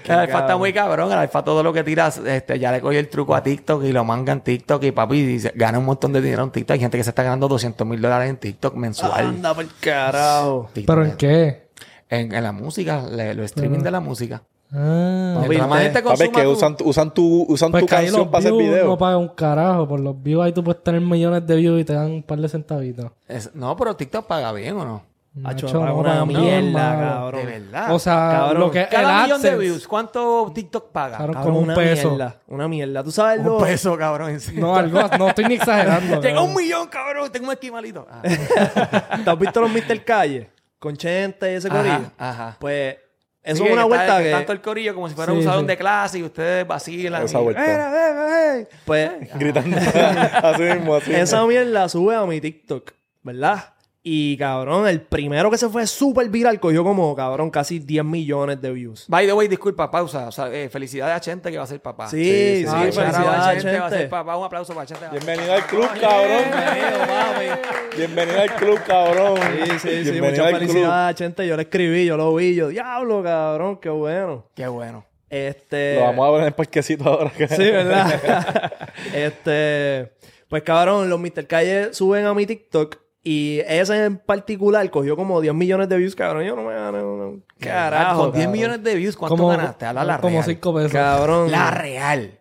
El alfa está muy cabrón. El alfa todo lo que tiras, este, ya le cogió el truco a TikTok y lo manga en TikTok. Y papi dice, gana un montón de dinero en TikTok. Hay gente que se está ganando 200 mil dólares en TikTok mensual. Anda por carajo. TikTok. ¿Pero en qué? En, en la música, le- los streaming de la música. Ah. Papi, Mientras más te- gente que tu- usan, tu- usan tu, usan Pues tu que ahí canción los para hacer views video. no pagan un carajo. Por los views ahí tú puedes tener millones de views y te dan un par de centavitos. Es- no, pero TikTok paga bien o no. Hacho, Nacho, paga no una mierda, mano. cabrón. De verdad. O sea, Cabrón. lo que es el Cada millón de AdSense, views, ¿cuánto TikTok paga? Cabrón, Cabrón, con un una peso. mierda. Una mierda. ¿Tú sabes Un lo...? peso, cabrón. en serio. No, algo, no estoy ni exagerando. [LAUGHS] Llega cabrón. un millón, cabrón. Tengo un esquimalito. Ah. [LAUGHS] ¿Te has visto los Mr. Calle? Con Chente y ese Ajá, corillo. ajá. Pues... Sí, Eso que es una vuelta que que... Tanto el corillo como si fuera Sí, un salón sí. de clase y ustedes vacilan. Esa y- vuelta. ¡Mira, ven, ven! Pues... Gritando. así mismo, así [LAUGHS] mismo. Esa mierda sube a mi TikTok, ¿verdad? Y cabrón, el primero que se fue súper viral cogió como, cabrón, casi 10 millones de views. By the way, disculpa, pausa. O sea, eh, felicidades a Chente que va a ser papá. Sí, sí, sí, Ah, felicidades a a Chente, va a ser papá. Un aplauso para Chente. Bienvenido al club, cabrón. Bienvenido, papi. Bienvenido al club, cabrón. Sí, sí, sí, Bienvenido muchas felicidades a Chente. Yo le escribí, yo lo vi, yo, diablo, cabrón, qué bueno. Qué bueno. Este... Lo vamos a ver en el parquecito ahora. Sí, [LAUGHS] ¿verdad? [LAUGHS] este... Pues cabrón, los Mr. Calle suben a mi TikTok y ese en particular cogió como 10 millones de views, cabrón. Yo no me gané un carajo. Con 10 cabrón. millones de views, ¿cuánto Como, ganaste? Habla la como real. 5 pesos. Cabrón. La real.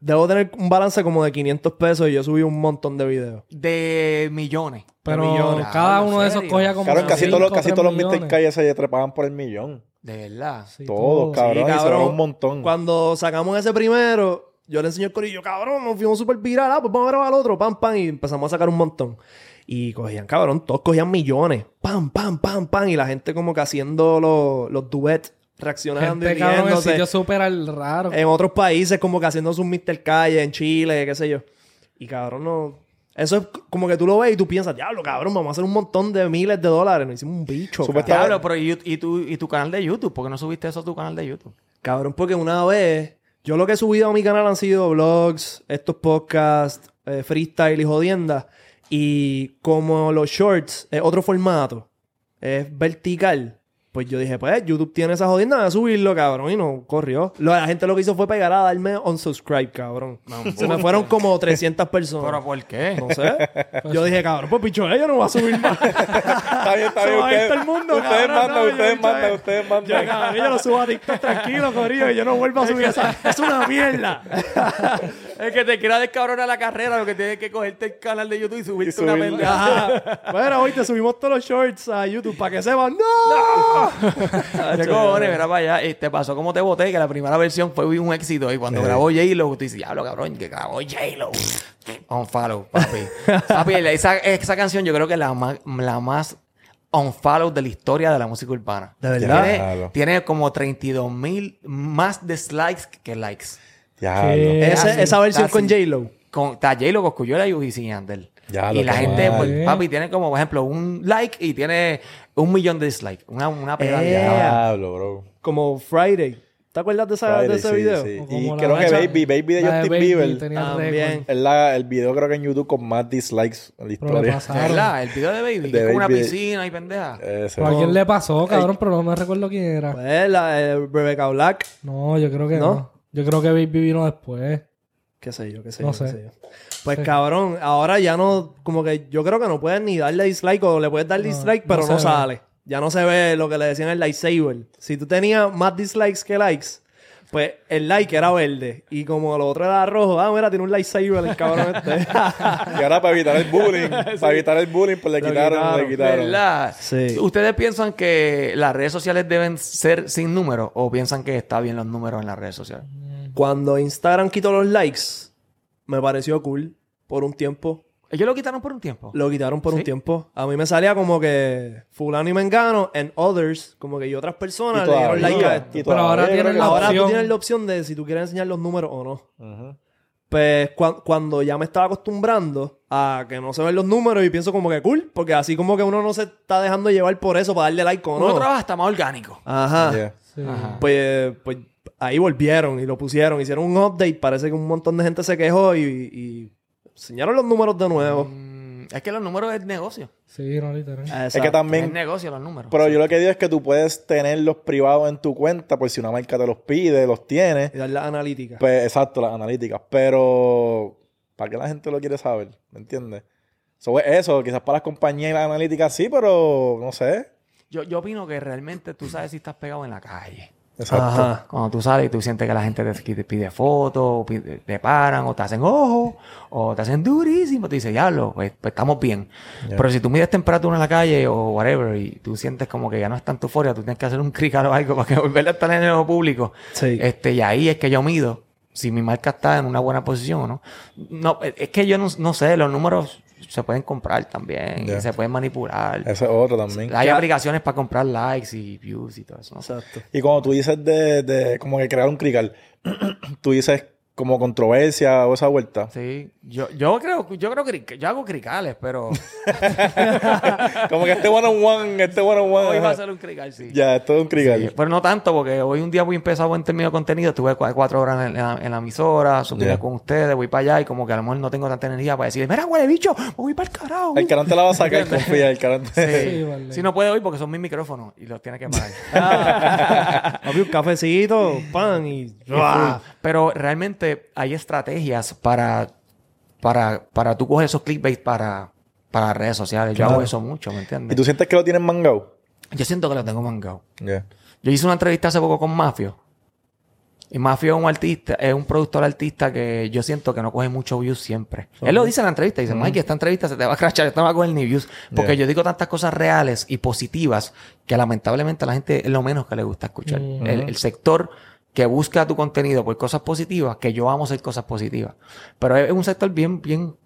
Debo tener un balance como de 500 pesos y yo subí un montón de videos. De millones. Pero millones. cada Cabrón, uno de ¿en esos cogía como Cabrón, casi cinco, todos los, casi todos los Mr. Calle se trepaban por el millón. De verdad. Sí, Todos, todo. cabrón. Sí, y se cabrón. un montón. Cuando sacamos ese primero, yo le enseño el corillo, cabrón, nos fuimos súper viral, ah, pues vamos a grabar al otro, pam, pam, y empezamos a sacar un montón. Y cogían, cabrón, todos cogían millones, pam, pam, pam, pam, y la gente como que haciendo los, los duets, reaccionando Gente, y riéndose. súper al- raro. En otros países como que haciendo sus Mr. Calle, en Chile, qué sé yo. Y cabrón, no... Eso es como que tú lo ves y tú piensas, diablo, cabrón, vamos a hacer un montón de miles de dólares. Nos hicimos un bicho. Diablo, pero ¿y, y tu, y tu canal de YouTube? ¿Por qué no subiste eso a tu canal de YouTube? Cabrón, porque una vez, yo lo que he subido a mi canal han sido vlogs, estos podcasts, eh, freestyle y jodienda. Y como los shorts es otro formato, es vertical, pues yo dije, pues YouTube tiene esa jodienda, voy a subirlo, cabrón. Y no corrió. Lo- la gente lo que hizo fue pegar a darme unsubscribe, cabrón. Se me fueron como 300 personas. ¿Pero por qué? No sé. Yo dije, cabrón, pues picho, yo no voy a subir más. [LAUGHS] Está bien, está bien. va Ustedes, el mundo, ustedes cabrón, mandan, no, yo, ustedes yo, mandan, yo. ustedes cabrón, yo lo subo a TikTok tranquilo, corillo, y yo no vuelvo a subir esa. Es una mierda. [LAUGHS] Es que te quiera descabronar la carrera, lo que tienes que cogerte el canal de YouTube y subirte Y una pendeja. Bueno, hoy te subimos todos los shorts a YouTube para que sepan. ¡No! ¿Qué cojones? Mira para allá. Y te pasó como te boté, que la primera versión fue un éxito. Y cuando grabó J-Lo, tú dices, diablo, cabrón, que grabó J-Lo. On follow, papi. papi, esa, esa canción yo creo que es la más, la más on follow de la historia de la música urbana. ¿De verdad? Tiene, Claro. tiene como 32 mil más dislikes que likes. Así, esa versión con J-Lo. Con está J-Lo, Cosculluela y y Yandel. Ya y la gente, pues, papi, tiene como, por ejemplo, un like y tiene un millón de dislikes. Una, una pegada. Eh. Diablo, bro. Como Friday. ¿Te acuerdas de, esa, de ese sí, video? sí. Y creo que Baby, Baby de de Justin Baby Bieber También. es la, el video creo que en YouTube con más dislikes en la historia. ¿Verdad? El video de Baby, que De es como una piscina y pendeja. Pero a quién le pasó, cabrón, pero no me recuerdo quién era. Pues la eh, Rebecca Black. No, yo creo que ¿No? no. Yo creo que Baby vino después. Qué sé yo, qué sé No yo, qué sé. yo. Pues cabrón, ahora ya no, como que yo creo que no puedes ni darle dislike o le puedes dar No, dislike, pero no, ve. sale. Ya no se ve lo que le decían el lightsaber. Si tú tenías más dislikes que likes, pues el like era verde. Y como lo otro era rojo, ah, mira, tiene un lightsaber el cabrón este. [LAUGHS] Y ahora para evitar el bullying, [LAUGHS] para evitar el bullying, pues le Lo quitaron, quitaron. le quitaron. ¿Verdad? Sí. ¿Ustedes piensan que las redes sociales deben ser sin números o piensan que está bien los números en las redes sociales? Cuando Instagram quitó los likes, me pareció cool por un tiempo. Ellos lo quitaron por un tiempo. Lo quitaron por ¿Sí? un tiempo. A mí me salía como que fulano y mengano and others, como que y otras personas Y le dieron like a esto. Pero ahora que- la Ahora tú opción. tienes la opción de si tú quieres enseñar los números o no. Pues cuan- cuando ya me estaba acostumbrando a que no se ven los números y pienso como que cool, porque así como que uno no se está dejando llevar por eso para darle like o Uno no. trabaja hasta más orgánico. Ajá. Yeah. Sí. Ajá. Pues, pues ahí volvieron y lo pusieron, hicieron un update, parece que un montón de gente se quejó y, y enseñaron los números de nuevo. Mm, es que los números es negocio. Sí, no, literal. Es que Exacto. Es también negocio los números. Pero yo lo que digo es que tú puedes tenerlos privados en tu cuenta, por si una marca te los pide, los tienes. Y dar la analítica. Pues, exacto, las analíticas. Pero, ¿para qué la gente lo quiere saber? ¿Me entiendes? So, es eso, quizás para las compañías y las analíticas sí, pero no sé. Yo, yo opino que realmente tú sabes si estás pegado en la calle. Exacto. Ajá. Cuando tú sales y tú sientes que la gente te, te pide fotos, pide- te paran, o te hacen ojo, o te hacen durísimo, te dice, diablo, pues, pues estamos bien. Pero si tú mides temperatura en la calle o whatever y tú sientes como que ya no es tanto euforia, tú tienes que hacer un crical o algo para que [LAUGHS] volver a estar en el público. Sí. Este, y ahí es que yo mido si mi marca está en una buena posición o no. No, es es que yo no, no sé, los números se pueden comprar también, se pueden manipular. Ese es otro también. Hay Ya. aplicaciones para comprar likes y views y todo eso. ¿no? Exacto. Y cuando tú dices de, de como que crear un crical, [CLEARS THROAT] tú dices como controversia o esa vuelta. Sí, yo, yo creo, yo creo que yo hago cricales, pero [LAUGHS] Como que este one on one, este one on one. hoy va a ser un crical, sí. Ya, esto es un crical. Sí, pero no tanto, porque hoy un día voy empezado en términos de contenido, estuve cua- cuatro horas en la, en la emisora, subí Ya. con ustedes, voy para allá y como que a lo mejor no tengo tanta energía para decir, mira, huele bicho, voy para el carajo. El carón te la va a sacar, confía, el carón te... Sí, vale. Si no puede hoy porque son mis micrófonos y los tiene que pagar. [LAUGHS] Papi, un cafecito, pan y... Pero realmente hay estrategias para, para, para tú coger esos clickbait para, para redes sociales. Yo hago eso mucho, ¿me ¿Y entiendes? tú sientes que lo tienes mangado? Yo siento que lo tengo mangado. Yo hice una entrevista hace poco con Mafio. Y Mafio es un artista, es un productor artista que yo siento que no coge mucho views siempre. Él lo dice en la entrevista, dice, Mike, esta entrevista se te va a crachar, esta no va a coger ni views. Porque Yeah. yo digo tantas cosas reales y positivas que lamentablemente a la gente es lo menos que le gusta escuchar. el, el sector que busca tu contenido por cosas positivas, que yo amo hacer cosas positivas. Pero es un sector bien, bien,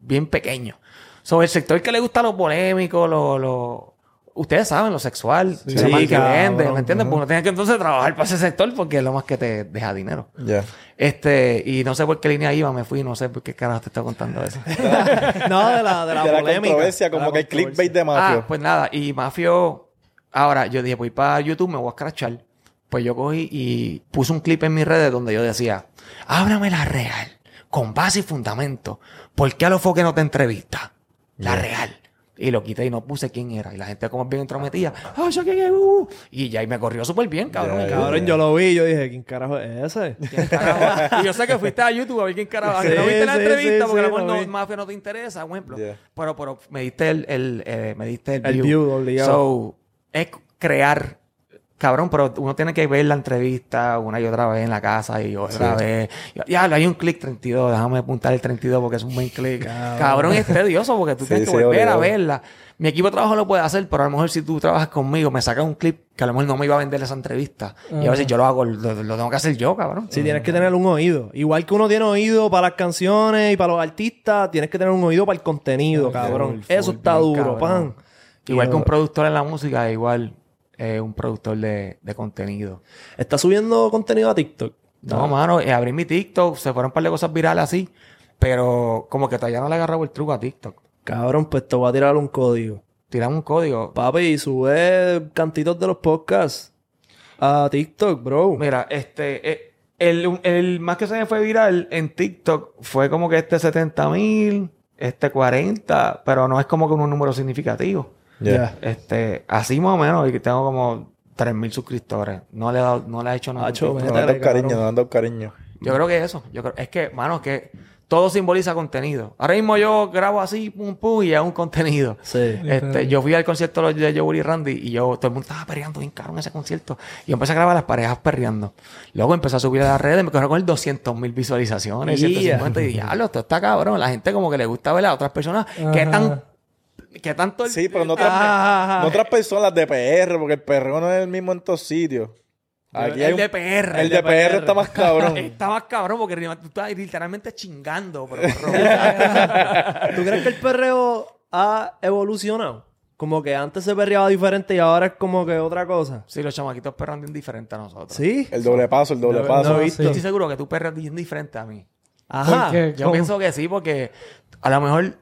bien pequeño. Sobre el sector que le gusta lo polémico, lo, lo ustedes saben, lo sexual, Sí, lo más que cabrón. vende, ¿me entiendes? Pues uno tiene que entonces trabajar para ese sector porque es lo más que te deja dinero. Ya. Este, y no sé por qué línea iba, me fui, no sé por qué carajo te estoy contando eso. [LAUGHS] no, de la, de la de la polémica. controversia, como la que el clickbait de Mafio. Ah, pues nada, y Mafio, ahora yo dije, voy para YouTube, me voy a escrachar. Pues yo cogí y puse un clip en mis redes donde yo decía, ábrame la real, con base y fundamento. ¿Por qué a los foques no te entrevista? La real. Y lo quité y no puse quién era. Y la gente como bien entrometida. ¡Ah, yo quién es! Uh". Y ya y me corrió súper bien, cabrón. Cabrón, yo lo vi y yo dije, ¿quién carajo es ese? ¿quién carajo? [LAUGHS] y yo sé que fuiste a YouTube a ver quién carajo. Sí, no viste la entrevista sí, porque a sí, lo mejor lo no. Mafia no te interesa, un ejemplo. Pero, pero me diste el, el, eh, me diste el, El view. view, obligado. So, es crear, cabrón, pero uno tiene que ver la entrevista una y otra vez en la casa y otra vez. Ya, hay un clic 32, déjame apuntar el 32 porque es un buen clic. Cabrón, es tedioso porque tú [LAUGHS] Sí, tienes que volver a verla. Mi equipo de trabajo lo puede hacer, pero a lo mejor si tú trabajas conmigo, me sacas un clip que a lo mejor no me iba a vender esa entrevista. Y a veces yo lo hago, lo, lo tengo que hacer yo, cabrón. Sí, tienes que tener un oído. Igual que uno tiene oído para las canciones y para los artistas, tienes que tener un oído para el contenido, cabrón. full, Eso está bien duro, cabrón. pan. Igual que un productor en la música, igual eh, un productor de, de contenido. ¿Está subiendo contenido a TikTok? No, mano, eh, abrí mi TikTok, se fueron un par de cosas virales así, pero como que todavía no le he agarrado el truco a TikTok. Cabrón, pues te voy a tirar un código. Tiran un código. Papi, sube cantitos de los podcasts a TikTok, bro. Mira, este, eh, el, el más que se me fue viral en TikTok fue como que este 70 mil, este 40, pero no es como que un número significativo. Ya. Este, así más o menos, y que tengo como 3 mil suscriptores. No le he dado, no le he hecho nada. Acho, en No TikTok. han dado Métele, cariño, dado cariño. Yo creo que eso. Yo creo, es que, mano, que todo simboliza contenido. Ahora mismo yo grabo así, pum, pum, y es un contenido. Sí. Este, yo fui al concierto de Joe y Randy y yo, todo el mundo estaba perreando bien caro en ese concierto. Y yo empecé a grabar las parejas perreando. Luego empecé a subir a las redes, me quedaron con el 200 mil visualizaciones, Yeah. 150 y diablo, esto está cabrón. La gente como que le gusta ver a otras personas que Ajá. Que tanto el- Sí, pero no otras, Ajá. no otras personas de PR, porque el perreo no es el mismo en todos sitios. Aquí hay el un- de PR. el de PR está más cabrón. [LAUGHS] Está más cabrón porque tú estás literalmente chingando. Pero. [LAUGHS] ¿Tú crees que el perreo ha evolucionado? Como que antes se perreaba diferente y ahora es como que otra cosa. sí, los chamaquitos perran bien diferentes a nosotros. ¿Sí? El doble paso, el doble No, paso. no he Yo visto. estoy seguro que tú perras bien diferente a mí. Ajá. Yo ¿Cómo? pienso que sí, porque a lo mejor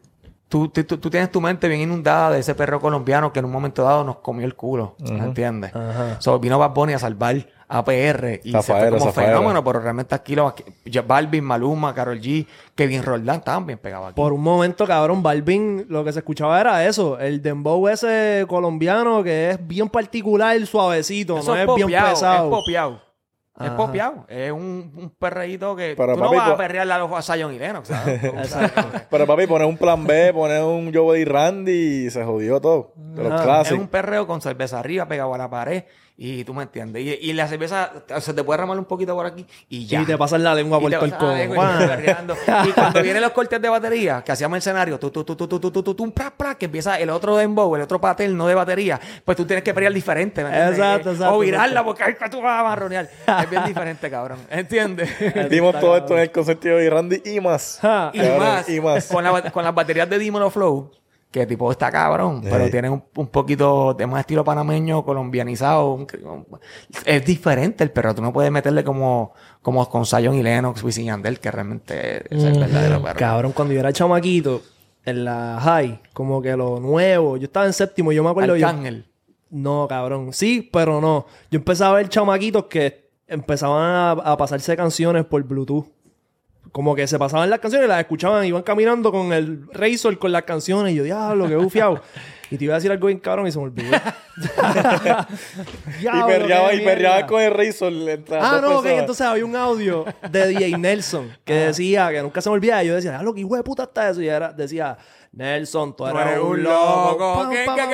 tú, tú, tú- tú tienes tu mente bien inundada de ese perro colombiano que en un momento dado nos comió el culo. ¿Me entiendes? Ajá. So, vino Bad Bunny a salvar a PR y se Zafaera, fue como zafaera. fenómeno, pero realmente aquí los Balvin, Maluma, Karol G, Kevin Roldán estaban bien pegados aquí. Por un momento, cabrón, Balvin, lo que se escuchaba era eso. El dembow ese colombiano que es bien particular, suavecito, Eso no es es, bien pesado. es popeado. Es popeado. Es un, un perreíto que Pero, tú no vas a pues- perrearle a los a Zion y Lennox. [LAUGHS] Pero papi, poner un plan B, poner un Joe y Randy y se jodió todo. De los Ajá. Es un perreo con cerveza arriba pegado a la pared y tú me entiendes. Y, y la cerveza se te puede ramar un poquito por aquí y ya. Y te pasan la lengua Y por te todo el y codo. [LAUGHS] Y cuando vienen los cortes de batería, que hacíamos el escenario, tú, tú, tú, tú, tú, tú, tú, tú, tú, pra, pra, que empieza el otro dembow, el otro paterno de batería, pues tú tienes que pelear diferente, ¿me entiendes? Exacto, exacto, O virarla porque ay, tú vas a marronear. Es bien diferente, cabrón. ¿Entiendes? [LAUGHS] Dimos todo esto en el concierto de Randy y más. Y, más, y más. Con, la- con las baterías de Dimelo Flow, que tipo está cabrón, pero Ey. tiene un, un poquito de más estilo panameño, colombianizado. un- un- es diferente el perro. Tú no puedes meterle como, como con Zion y Lennox, Wisin y Yandel, que realmente es el verdadero perro. Cabrón, cuando yo era chamaquito, en la high, como que lo nuevo, yo estaba en séptimo, yo me acuerdo yo. Arcángel. No, cabrón. Sí, pero no. Yo empezaba a ver chamaquitos que empezaban a, a pasarse canciones por Bluetooth. Como que se pasaban las canciones, las escuchaban, iban caminando con el Razor con las canciones. Y yo, diablo, qué bufiado. y te iba a decir algo bien cabrón y se me olvidó. [LAUGHS] Y perreaba, y perreaba con el Razor. Ah, no, ok. Entonces había un audio de DJ Nelson que decía que nunca se me olvidaba. Y yo decía, ah, lo que hijo de puta está eso. Y era, decía, Nelson, tú eres un loco. Puta,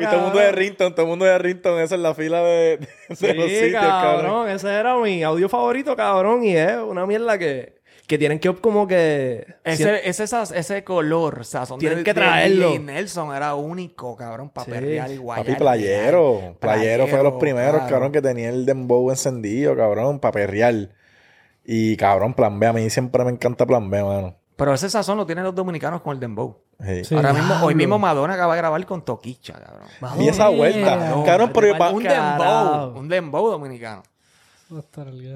Y todo el mundo de. Rington, todo el mundo de Rington, esa es la fila de, de Sí, los sitios, cabrón. cabrón. Ese era mi audio favorito, cabrón. Y es una mierda que, que tienen que como que... Ese, ese, esas- ese color, sazón Tienen de- que de traerlo. Nelson era único, cabrón, para Sí. perrear igual. Papi, playero. Playero fue de los primeros, claro. cabrón, que tenía el dembow encendido, cabrón, para perrear. Y, cabrón, plan B. A mí siempre me encanta plan B, mano. Pero ese sazón lo tienen los dominicanos con el dembow. Sí. Sí. Ahora mismo, hoy mismo Madonna acaba de grabar con Toquicha, cabrón. Y esa vuelta. Cabrón, Cabrón, pero un dembow. Un dembow dominicano.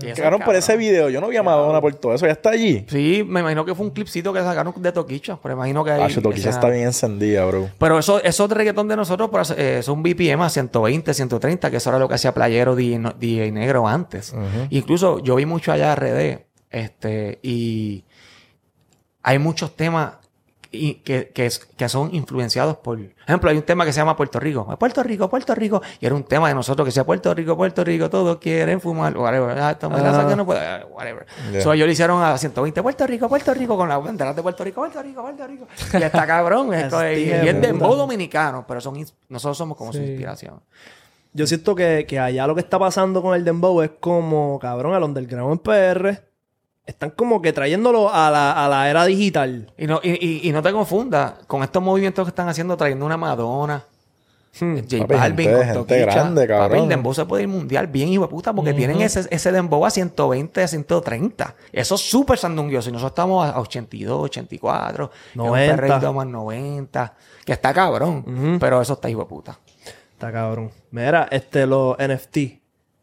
Es por ese video, yo no vi a Madonna por todo eso. Ya está allí. Sí, me imagino que fue un clipcito que sacaron de Toquicha. Pero imagino que hay... Ah, Toquicha está bien encendida, bro. Pero eso, eso de reggaetón de nosotros, pero, eh, es un BPM a 120, 130, que eso era lo que hacía Playero DJ, no- DJ Negro antes. Incluso yo vi mucho allá RD, este, y hay muchos temas y que, que, que son influenciados por... Por ejemplo, hay un tema que se llama Puerto Rico. Puerto Rico, Puerto Rico. Y era un tema de nosotros que decía Puerto Rico, Puerto Rico, todos quieren fumar, whatever. Ah, melaza que no puede, ah, whatever. Yeah. So, ellos lo hicieron a 120, Puerto Rico, Puerto Rico, con la bandera de Puerto Rico, Puerto Rico, Puerto Rico. Y está cabrón. [LAUGHS] esto es- y, es dembow dominicano, pero son nosotros somos como su inspiración. Yo siento que, que allá lo que está pasando con el dembow es como, cabrón, al underground en PR. Están como que trayéndolo a la, a la era digital. Y no, y, y- y no te confundas con estos movimientos que están haciendo, trayendo una Madonna. Hmm. J Papi, Balvin gente- con gente grande, cabrón. Papi, el dembow se puede ir mundial bien, hijo de puta, porque tienen ese, ese dembow a 120, a 130. Eso es súper sandunguioso. Y nosotros estamos a 82, 84. que es un 90. perreíto más 90. Que está cabrón. Pero eso está hijo de puta. Está cabrón. Mira, este, los NFT.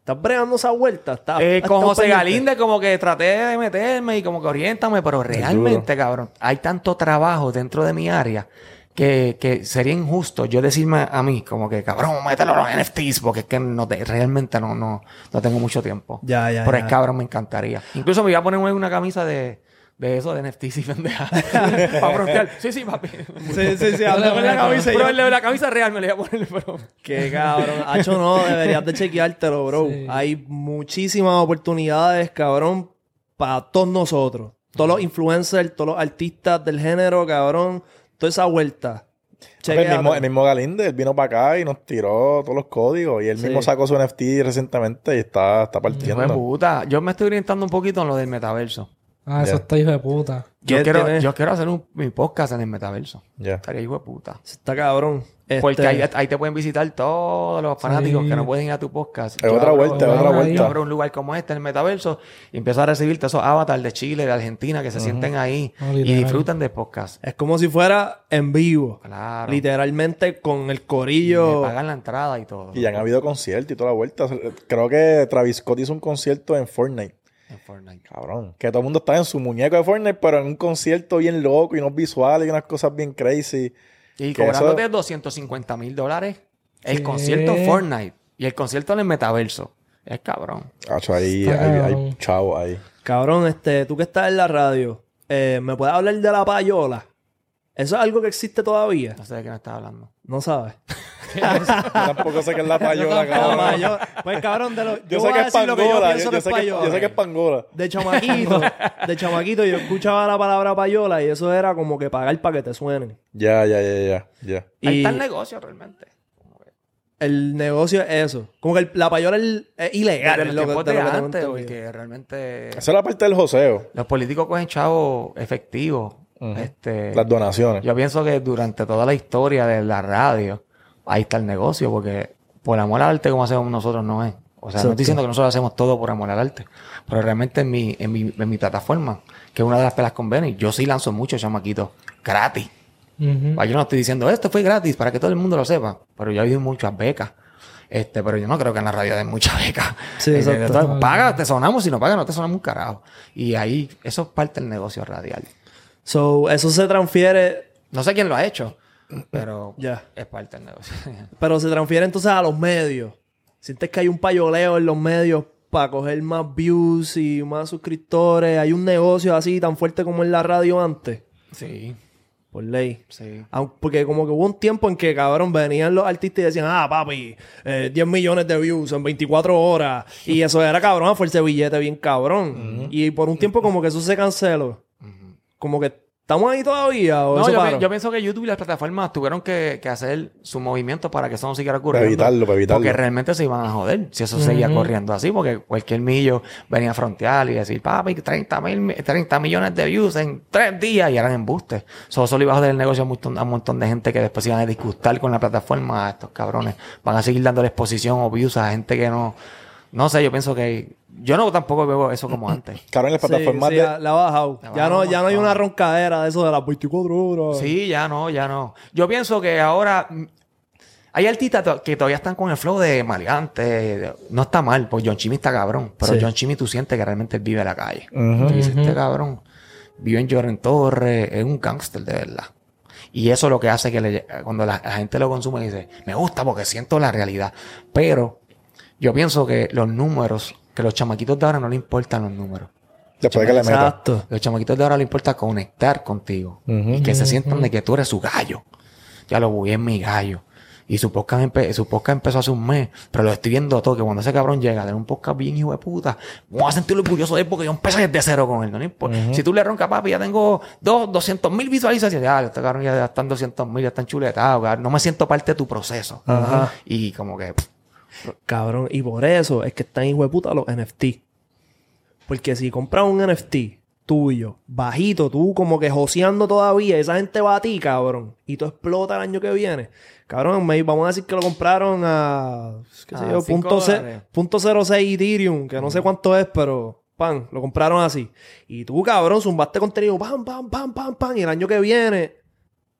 ¿Estás bregando esa vuelta? ¿Estás, Eh, estás con José pendiente? Como que traté de meterme y como que oriéntame, pero realmente, cabrón, hay tanto trabajo dentro de mi área que, que sería injusto yo decirme a mí como que, cabrón, mételo a los NFTs porque es que no te- realmente no, no, no tengo mucho tiempo. Ya, ya, Pero ya. es cabrón, me encantaría. Incluso me iba a poner una camisa de, de eso, de NFTs y pendeja. [LAUGHS] Para frontear. [LAUGHS] Sí, sí, papi. Sí, sí, sí. hazle con la camisa Pero yo- la camisa real me la iba a poner, pero... Qué cabrón. Hacho, no, deberías de chequeártelo, bro. Sí. Hay muchísimas oportunidades, cabrón, para todos nosotros. Todos los influencers, todos los artistas del género, cabrón. Toda esa vuelta. El mismo, el mismo Galinde, él vino para acá y nos tiró todos los códigos. Y él Sí. mismo sacó su NFT recientemente y está, está partiendo. puta. Yo me estoy orientando un poquito en lo del metaverso. Ah, eso está hijo de puta. Yo ¿Qué quiero, yo quiero hacer un, mi podcast en el metaverso. Ya. Estaría hijo de puta. Está cabrón. Porque Este, ahí, ahí te pueden visitar todos los fanáticos Sí. que no pueden ir a tu podcast. Es otra vuelta, es otra vuelta. Yo abro un lugar como este en el metaverso y empiezo a recibir todos esos avatars de Chile, de Argentina que se sienten ahí No, y disfrutan del podcast. Es como si fuera en vivo. Claro. Literalmente con el Me corillo. pagan la entrada y todo. Y ya han habido conciertos y toda la vuelta. Creo que Travis Scott hizo un concierto en Fortnite. En Fortnite. Cabrón. Que todo el mundo está en su muñeco de Fortnite, pero en un concierto bien loco y unos visuales y unas cosas bien crazy. Y Que cobrándote eso- 250 mil dólares el ¿Qué? concierto en Fortnite y el concierto en el metaverso. Es cabrón. Hacho, ahí hay, hay cabrón. chavo ahí. Cabrón, este, tú que estás en la radio, eh, ¿me puedes hablar de la payola? ¿Eso es algo que existe todavía? No sé de qué me estás hablando. No sabes. Yo tampoco sé qué es la [LAUGHS] payola, La cabrón. payola. Pues cabrón, de lo, yo, sé que es lo que yo pangola. pienso Yo, sé que, payola. yo sé que es pangola. De chamaquito, de chamaquito yo escuchaba la palabra payola y eso era como que pagar para que te suenen. Ya, ya, ya, ya. ya. Ahí está el negocio realmente. el negocio es eso. Como que el- la payola es, es ilegal. Desde es que- tiempos de que antes, porque realmente Esa es la parte del joseo. los políticos cogen chavos efectivos. Este, Las donaciones. yo pienso que durante toda la historia de la radio, ahí está el negocio, porque por amor al arte como hacemos nosotros no es. O sea, no estoy diciendo que nosotros hacemos todo por amor al arte, pero realmente en mi, en mi, en mi plataforma, que es una de las pelas con Benny, yo sí lanzo muchos chamaquitos gratis. Ujú. Ah, Yo no estoy diciendo esto fue gratis para que todo el mundo lo sepa, pero yo he habido muchas becas. Este, pero yo no creo que en la radio den muchas becas. Sí, Eh, entonces, paga, te sonamos, si no paga, no te sonamos un carajo. Y ahí, eso es parte del negocio radial. So, eso se transfiere, No sé quién lo ha hecho, pero [CLEARS THROAT] Ya. es parte del negocio. [LAUGHS] pero se transfiere entonces a los medios. Sientes que hay un payoleo en los medios para coger más views y más suscriptores. Hay un negocio así tan fuerte como en la radio antes. sí, Por ley. sí. Porque como que hubo un tiempo en que, cabrón, venían los artistas y decían, ah, papi, eh, 10 millones de views en 24 horas. Y eso era cabrón, fue ese billete bien cabrón. Y por un tiempo como que eso se canceló. Como que ¿Estamos ahí todavía o No, eso yo, paró? pi- yo pienso que YouTube y las plataformas tuvieron que, que hacer su movimiento para que eso no siguiera Para ocurriendo. evitarlo, para evitarlo. Porque realmente se iban a joder si eso seguía corriendo así, porque cualquier millo venía a frontear y decir, papi, 30, mil, 30 millones de views en tres días y eran embustes. So, eso le iba a joder el negocio a un, montón, a un montón de gente que después se iban a disgustar con la plataforma. A estos cabrones van a seguir dándole exposición o views a gente que no. No sé, yo pienso que. Yo no tampoco veo eso como antes. [CLEARS THROAT] Cabrón, en las plataformas sí, de... la, la ha bajado. La ya, no, ya no hay una roncadera de eso de las 24 horas. Sí, ya no, ya no. Yo pienso que ahora mm, hay artistas que todavía están con el flow de maleante. No está mal, pues John Chimmy está cabrón. Pero Sí. John Chimmy tú sientes que realmente vive la calle. Ujú. Tú dices, este cabrón vive en Lloren Torres, es un gángster de verdad. Y eso es lo que hace que le- cuando la, la gente lo consume dice, me gusta porque siento la realidad. Pero yo pienso que los números, que los chamaquitos de ahora no le importan los números. Después de que le meta. Exacto. Los chamaquitos de ahora le importa conectar contigo. Y que se sientan de que tú eres su gallo. Ya lo voy en mi gallo. Y su podcast, empe- su podcast empezó hace un mes, pero lo estoy viendo todo, que cuando ese cabrón llega a tener un podcast bien hijo de puta, voy a sentir orgulloso de él porque yo empecé desde cero con él. ¿no? importa. Si tú le roncas, papi, ya tengo dos, 200 mil visualizaciones, ya, este cabrón ya están 200 mil, ya están chuletados, no me siento parte de tu proceso. Ajá. Y como que, pff, Cabrón. Y por eso es que están hijo de puta los NFT. Porque si compras un NFT tuyo, bajito, tú como que joseando todavía, esa gente va a ti, cabrón. Y tú explota el año que viene. Cabrón, me- vamos a decir que lo compraron a, qué sé yo, punto, ce- punto 06 Ethereum, que no sé cuánto es, pero pan, lo compraron así. Y tú, cabrón, zumbaste contenido, pam, pam, pam, pam, pam, y el año que viene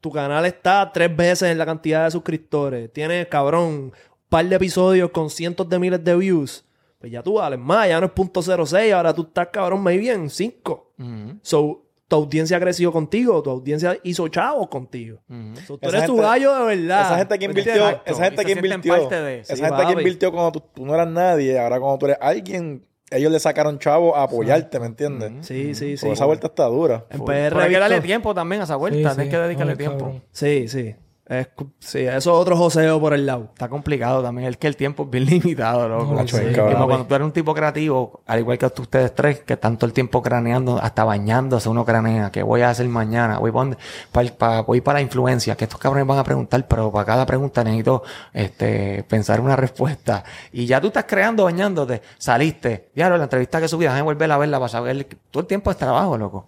tu canal está tres veces en la cantidad de suscriptores. Tienes, cabrón, par de episodios con cientos de miles de views. Pues ya tú vales más, ya no es punto .06, ahora tú estás, cabrón, muy bien, 5. ujú, So, tu audiencia creció contigo, tu audiencia hizo chavos contigo. ujú. So, tú Esa eres tu gente- gallo de verdad. Esa gente que ¿Me invirtió? Exacto. esa gente que invirtió, parte de- esa sí, gente que invirtió cuando tú, tú no eras nadie, ahora cuando tú eres alguien, ellos le sacaron chavo a apoyarte, ¿me entiendes? Sí, sí, sí. Porque esa vuelta está dura. En Pero PR hay que he darle visto- tiempo también a esa Sí, vuelta, sí. tienes que dedicarle Ay, tiempo. cabrón. Sí, sí. Es, sí, eso es otro joseo por el lado. Está complicado también. Es que el tiempo es bien limitado, loco. Y cabrón. como cuando tú eres un tipo creativo, al igual que ustedes tres, que están todo el tiempo craneando, hasta bañándose uno cranea, ¿qué voy a hacer mañana? Voy para, para, voy para la influencia, que estos cabrones van a preguntar, pero para cada pregunta necesito este, pensar una respuesta. Y ya tú estás creando, bañándote, saliste, ya la entrevista que subí, déjame volver a verla para saber, todo el tiempo es trabajo, loco.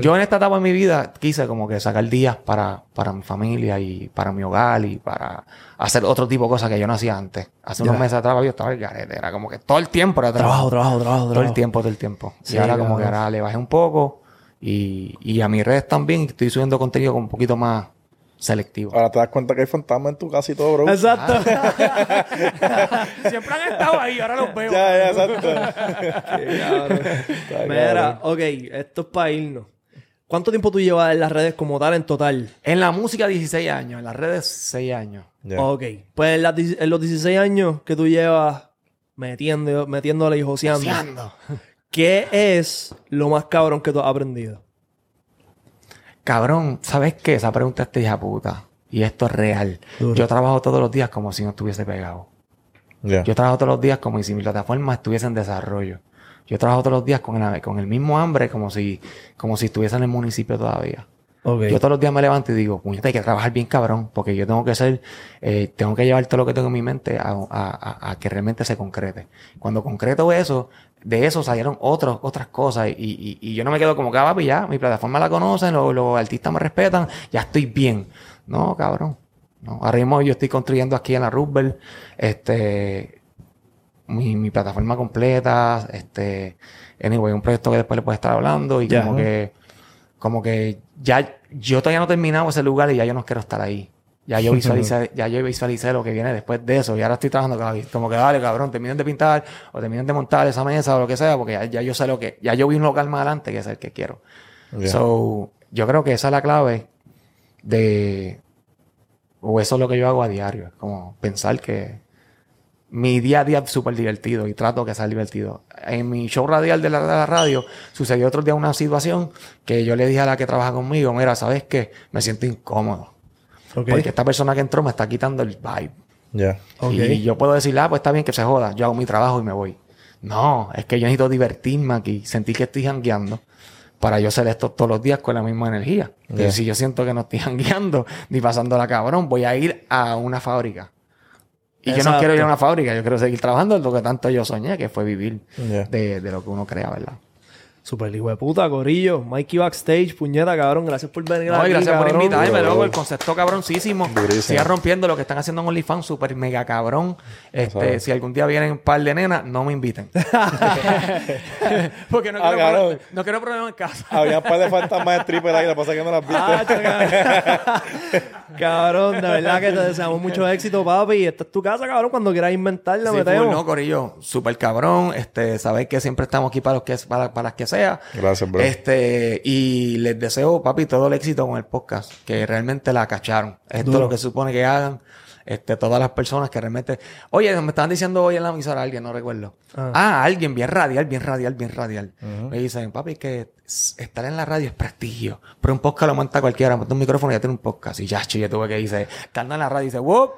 Yo en esta etapa de mi vida quise como que sacar días para, para mi familia y para mi hogar y para hacer otro tipo de cosas que yo no hacía antes. Hace unos meses atrás yo estaba el garete. Era como que todo el tiempo era Trabajo, trabajo. trabajo, trabajo, Todo el tiempo, todo el tiempo. Sí, y ahora como que ahora le bajé un poco y, y a mis redes también estoy subiendo contenido con un poquito más selectivo. Ahora te das cuenta que hay fantasmas en tu casa y todo, bro. Exacto. [LAUGHS] Siempre han estado ahí, ahora los veo. Ya, ya, exacto. [LAUGHS] Qué Mira, ok, esto es para irnos. ¿Cuánto tiempo tú llevas en las redes como tal en total? En la música 16 años, en las redes 6 años. Ya. Ok. Pues en, los 16 años que tú llevas metiendo, metiéndole y joseando, Joseando. [LAUGHS] ¿qué es lo más cabrón que tú has aprendido? Cabrón, ¿sabes qué? Esa pregunta es hija puta. Y esto es real. Duro. Yo trabajo todos los días como si no estuviese pegado. Yo trabajo todos los días como si mi plataforma estuviese en desarrollo. Yo trabajo todos los días con el, con el mismo hambre como si, como si estuviese en el municipio todavía. Yo todos los días me levanto y digo, puñeta, hay que trabajar bien cabrón, porque yo tengo que ser, eh, tengo que llevar todo lo que tengo en mi mente a, a- a- a que realmente se concrete. Cuando concreto eso, de eso salieron otros, otras cosas y, y- y yo no me quedo como que, ah, papi, ya, mi plataforma la conocen, los, los artistas me respetan, ya estoy bien. No, cabrón. No. Ahora mismo yo estoy construyendo aquí en la Roosevelt, este, mi, mi plataforma completa, este, anyway, un proyecto que después le puedo estar hablando y Ya. como que, como que ya, yo todavía no he terminado ese lugar y ya yo no quiero estar ahí. Ya yo [LAUGHS] visualicé, ya yo visualicé lo que viene después de eso y ahora estoy trabajando con la- como que dale cabrón, terminen de pintar o terminen de montar esa mesa o lo que sea porque ya, ya yo sé lo que, ya yo vi un local más adelante que es el que quiero. Ya. So, yo creo que esa es la clave de, o eso es lo que yo hago a diario, es como pensar que mi día a día es súper divertido y trato que sea divertido. En mi show radial de la, de la radio sucedió otro día una situación que yo le dije a la que trabaja conmigo, mira, ¿sabes qué? Me siento incómodo. Porque esta persona que entró me está quitando el vibe. Ya. Ok. Y yo puedo decirle, ah, pues está bien que se joda, yo hago mi trabajo y me voy. No, es que yo necesito divertirme aquí, sentir que estoy jangueando para yo hacer esto todos los días con la misma energía. Yeah. Si yo siento que no estoy [LAUGHS] guiando ni pasando la cabrón, voy a ir a una fábrica. Y yo no quiero ir a una fábrica, yo quiero seguir trabajando en lo que tanto yo soñé, que fue vivir Yeah. de, de lo que uno crea, ¿verdad? Super hijo de puta, Corillo. Mikey Backstage, puñeta, cabrón. Gracias por venir No, aquí, gracias por invitarme, loco. El concepto cabroncísimo. Durísimo. Siga rompiendo lo que están haciendo en OnlyFans, super mega cabrón. Este, sabes. si algún día vienen un par de nenas, no me inviten. [LAUGHS] Porque no Ah, quiero, cabrón. pro- no quiero problemas en casa. Había un par de fantasmas de stripper ahí, lo que pasa es que no las viste. Ah, [LAUGHS] cabrón, de verdad que te deseamos mucho éxito, papi. Esta es tu casa, cabrón. Cuando quieras inventar, la Sí, metemos. no, Corillo, super cabrón. Este, sabéis que siempre estamos aquí para los que para, para las que sea. Gracias, bro. Este, y les deseo, papi, todo el éxito con el podcast, que realmente la cacharon. Esto es lo que se supone que hagan. Este, todas las personas que realmente. Oye, me estaban diciendo hoy en la emisora alguien, no recuerdo. Ah. Ah, alguien bien radial, bien radial, bien radial. Me dicen, papi, que estar en la radio es prestigio. Pero un podcast lo monta cualquiera, monta un micrófono y ya tiene un podcast. Y ya, yo tuve que dice, estando en la radio y dice, ¡Wop!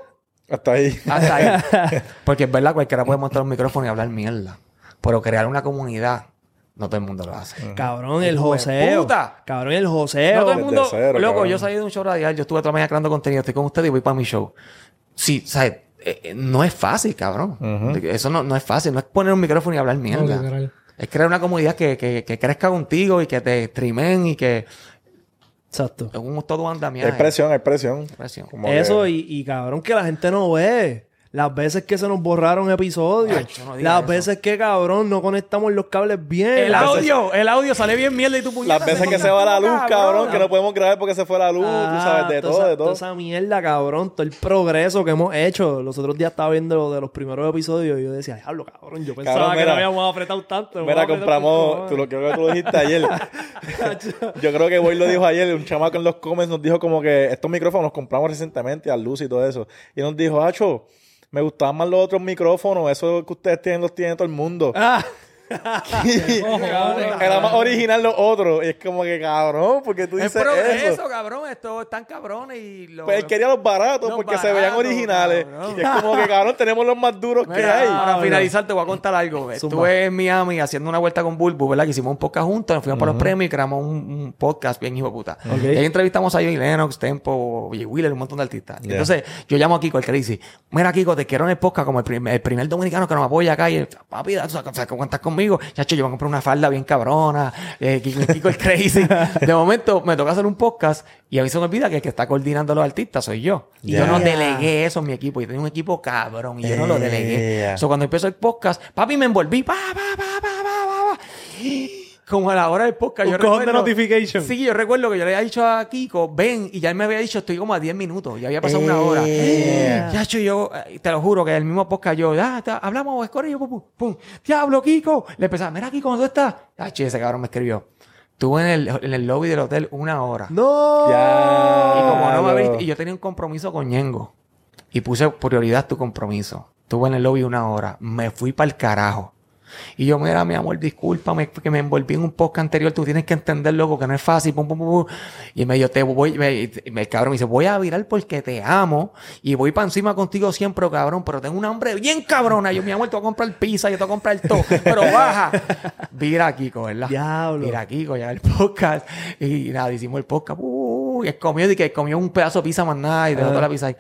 Hasta ahí. Hasta ahí. [LAUGHS] Porque es verdad, cualquiera puede montar un micrófono y hablar mierda. Pero crear una comunidad, no todo el mundo lo hace. Cabrón, el joseo. puta. Cabrón, el joseo. No todo el Desde mundo, cero, loco, cabrón. yo salí de un show radial, yo estuve toda la mañana creando contenido, estoy con ustedes y voy para mi show. Sí, ¿sabes? Eh, eh, no es fácil, cabrón. Eso no, no es fácil, no es poner un micrófono y hablar mierda. es crear una comunidad que, que, que crezca contigo y que te streamen y que Exacto. es un todo andamiaje. Hay presión, hay presión. Presión. Como que- Eso y, y cabrón que la gente no ve. Las veces que se nos borraron episodios. Ay, no las eso. veces que cabrón no conectamos los cables bien. El veces- audio, el audio sale bien mierda y tu puñeta Las veces se que se va la luz, cabrón, que no podemos grabar porque se fue la luz, tú Ah, sabes, de toda todo, esa- de Toda todo. esa mierda, cabrón. Todo el progreso que hemos hecho. Los otros días estaba viendo lo de los primeros episodios y yo decía, diablo, cabrón. Yo pensaba Cabrón, que mira. no habíamos apretado tanto. Mira, compramos, tú lo creo que tú lo dijiste ayer. [LAUGHS] Yo creo que Boy lo dijo ayer, un chamaco en los comments nos dijo como que estos micrófonos los compramos recientemente a luz y todo eso. Y nos dijo, Hacho, me gustaban más los otros micrófonos, esos que ustedes tienen los tiene todo el mundo. Ah, [LAUGHS] Era más original los otros. Y es como que cabrón, porque tú Es dices progreso, eso. cabrón. Estos están cabrones y lo... Pues él quería los baratos Los porque se veían originales. cabrón. Y es como que cabrón, tenemos los más duros que hay. para finalizar te voy a contar algo. Estuve en Miami haciendo una vuelta con Bulbu, ¿verdad? Que hicimos un podcast juntos, nos fuimos para los premios y creamos un, un podcast bien hijo de puta. Y ahí entrevistamos a Joey Lennox, Tempo, J. Wheeler, un montón de artistas. Yeah. Entonces, yo llamo a Kiko, el que dice, mira Kiko, te quiero en el podcast como el primer, el primer dominicano que nos apoya acá y el, papi, sabes que cuentas conmigo. Chacho, yo voy a comprar una falda bien cabrona, eh, Kiko, el crazy. De [LAUGHS] momento, me toca hacer un podcast y a mí se me olvida que el que está coordinando a los artistas soy yo. Y yo no delegué eso en mi equipo. Yo tenía un equipo cabrón y yo no lo delegué. Yeah. So, cuando empezó el podcast, papi, me envolví. Pa, pa, pa, pa, pa, pa, pa. Como a la hora del podcast. Un yo cojón de recuerdo- notification. Sí, yo recuerdo que yo le había dicho a Kiko, ven, y ya él me había dicho, estoy como a 10 minutos. Ya había pasado una hora. Yeah. Ya, yo, eh, te lo juro, que el mismo podcast yo, ah, te- hablamos, escorrillo, pum, pum, pum. Diablo, Kiko. Le empezaba, mira, Kiko, ¿dónde estás? Ah, che, ese cabrón me escribió. Estuve en el, en el lobby del hotel una hora. no. Ya. Y como no me abriste, y yo tenía un compromiso con Ñengo. Y puse prioridad tu compromiso. Estuve en el lobby una hora. Me fui para el carajo. Y yo, mira, mi amor, discúlpame que me envolví en un podcast anterior. Tú tienes que entender, loco, que no es fácil. Pum, pum, pum, pum. Y me dijo, te voy, me, me- el cabrón me dice, voy a virar porque te amo. Y voy para encima contigo siempre, cabrón. Pero tengo una hambre bien cabrona. Yo, mi amor, te voy a comprar pizza, yo te voy a comprar todo. Pero baja. Vira a Kiko, ¿verdad? Diablo. Mira, Kiko, ya el podcast. Y nada, hicimos el podcast. Uh, y él comió, y que comió un pedazo de pizza más nada y dejó toda la pizza ahí.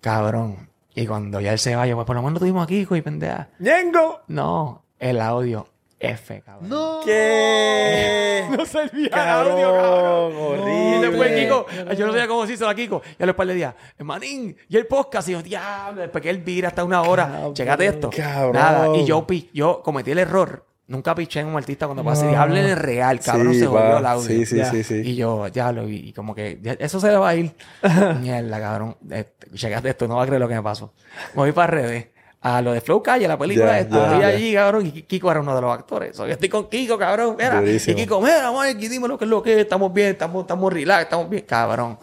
Cabrón. Y cuando ya él se va, yo, pues por lo menos tuvimos a Kiko y pendeja. ¡Ñengo! No, el audio F, cabrón. No. ¿Qué? [LAUGHS] No servía el audio, cabrón. horrible. Y después Kiko, yo no sabía cómo se hizo a Kiko. Y a los par de días, manín, y el podcast. Y yo, diablo, después que él vira hasta una hora. Cabrón. Chécate esto. Cabrón. Nada. Y yo, yo cometí el error. Nunca piché en un artista cuando pasa y hablen en real, cabrón, Sí, se jodió va. el audio. Sí, sí, Ya. sí, sí. Y yo, ya lo vi, y como que, ya- eso se le va a ir. [LAUGHS] Mierda, cabrón. Este, Chequate esto, no va a creer lo que me pasó. Me voy para redes. A lo de Flow Calle, la película Estoy ya. allí, cabrón. Y Kiko era uno de los actores. So, yo estoy con Kiko, cabrón. Mira. Durísimo. Y Kiko, mira, Mikey, dime lo que es lo que es. Estamos bien, estamos, estamos relax, estamos bien, cabrón.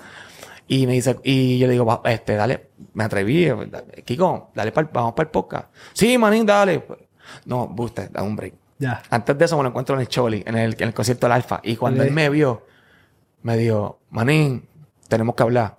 Y me dice, y yo le digo, este, dale, me atreví, eh, dale, Kiko, dale vamos para el podcast. Sí, manín, dale. No, buste, da un break. Ya. Antes de eso me lo encuentro en el Choli, en el, en el concierto del Alfa. Y cuando él me vio, me dijo, Manín, tenemos que hablar.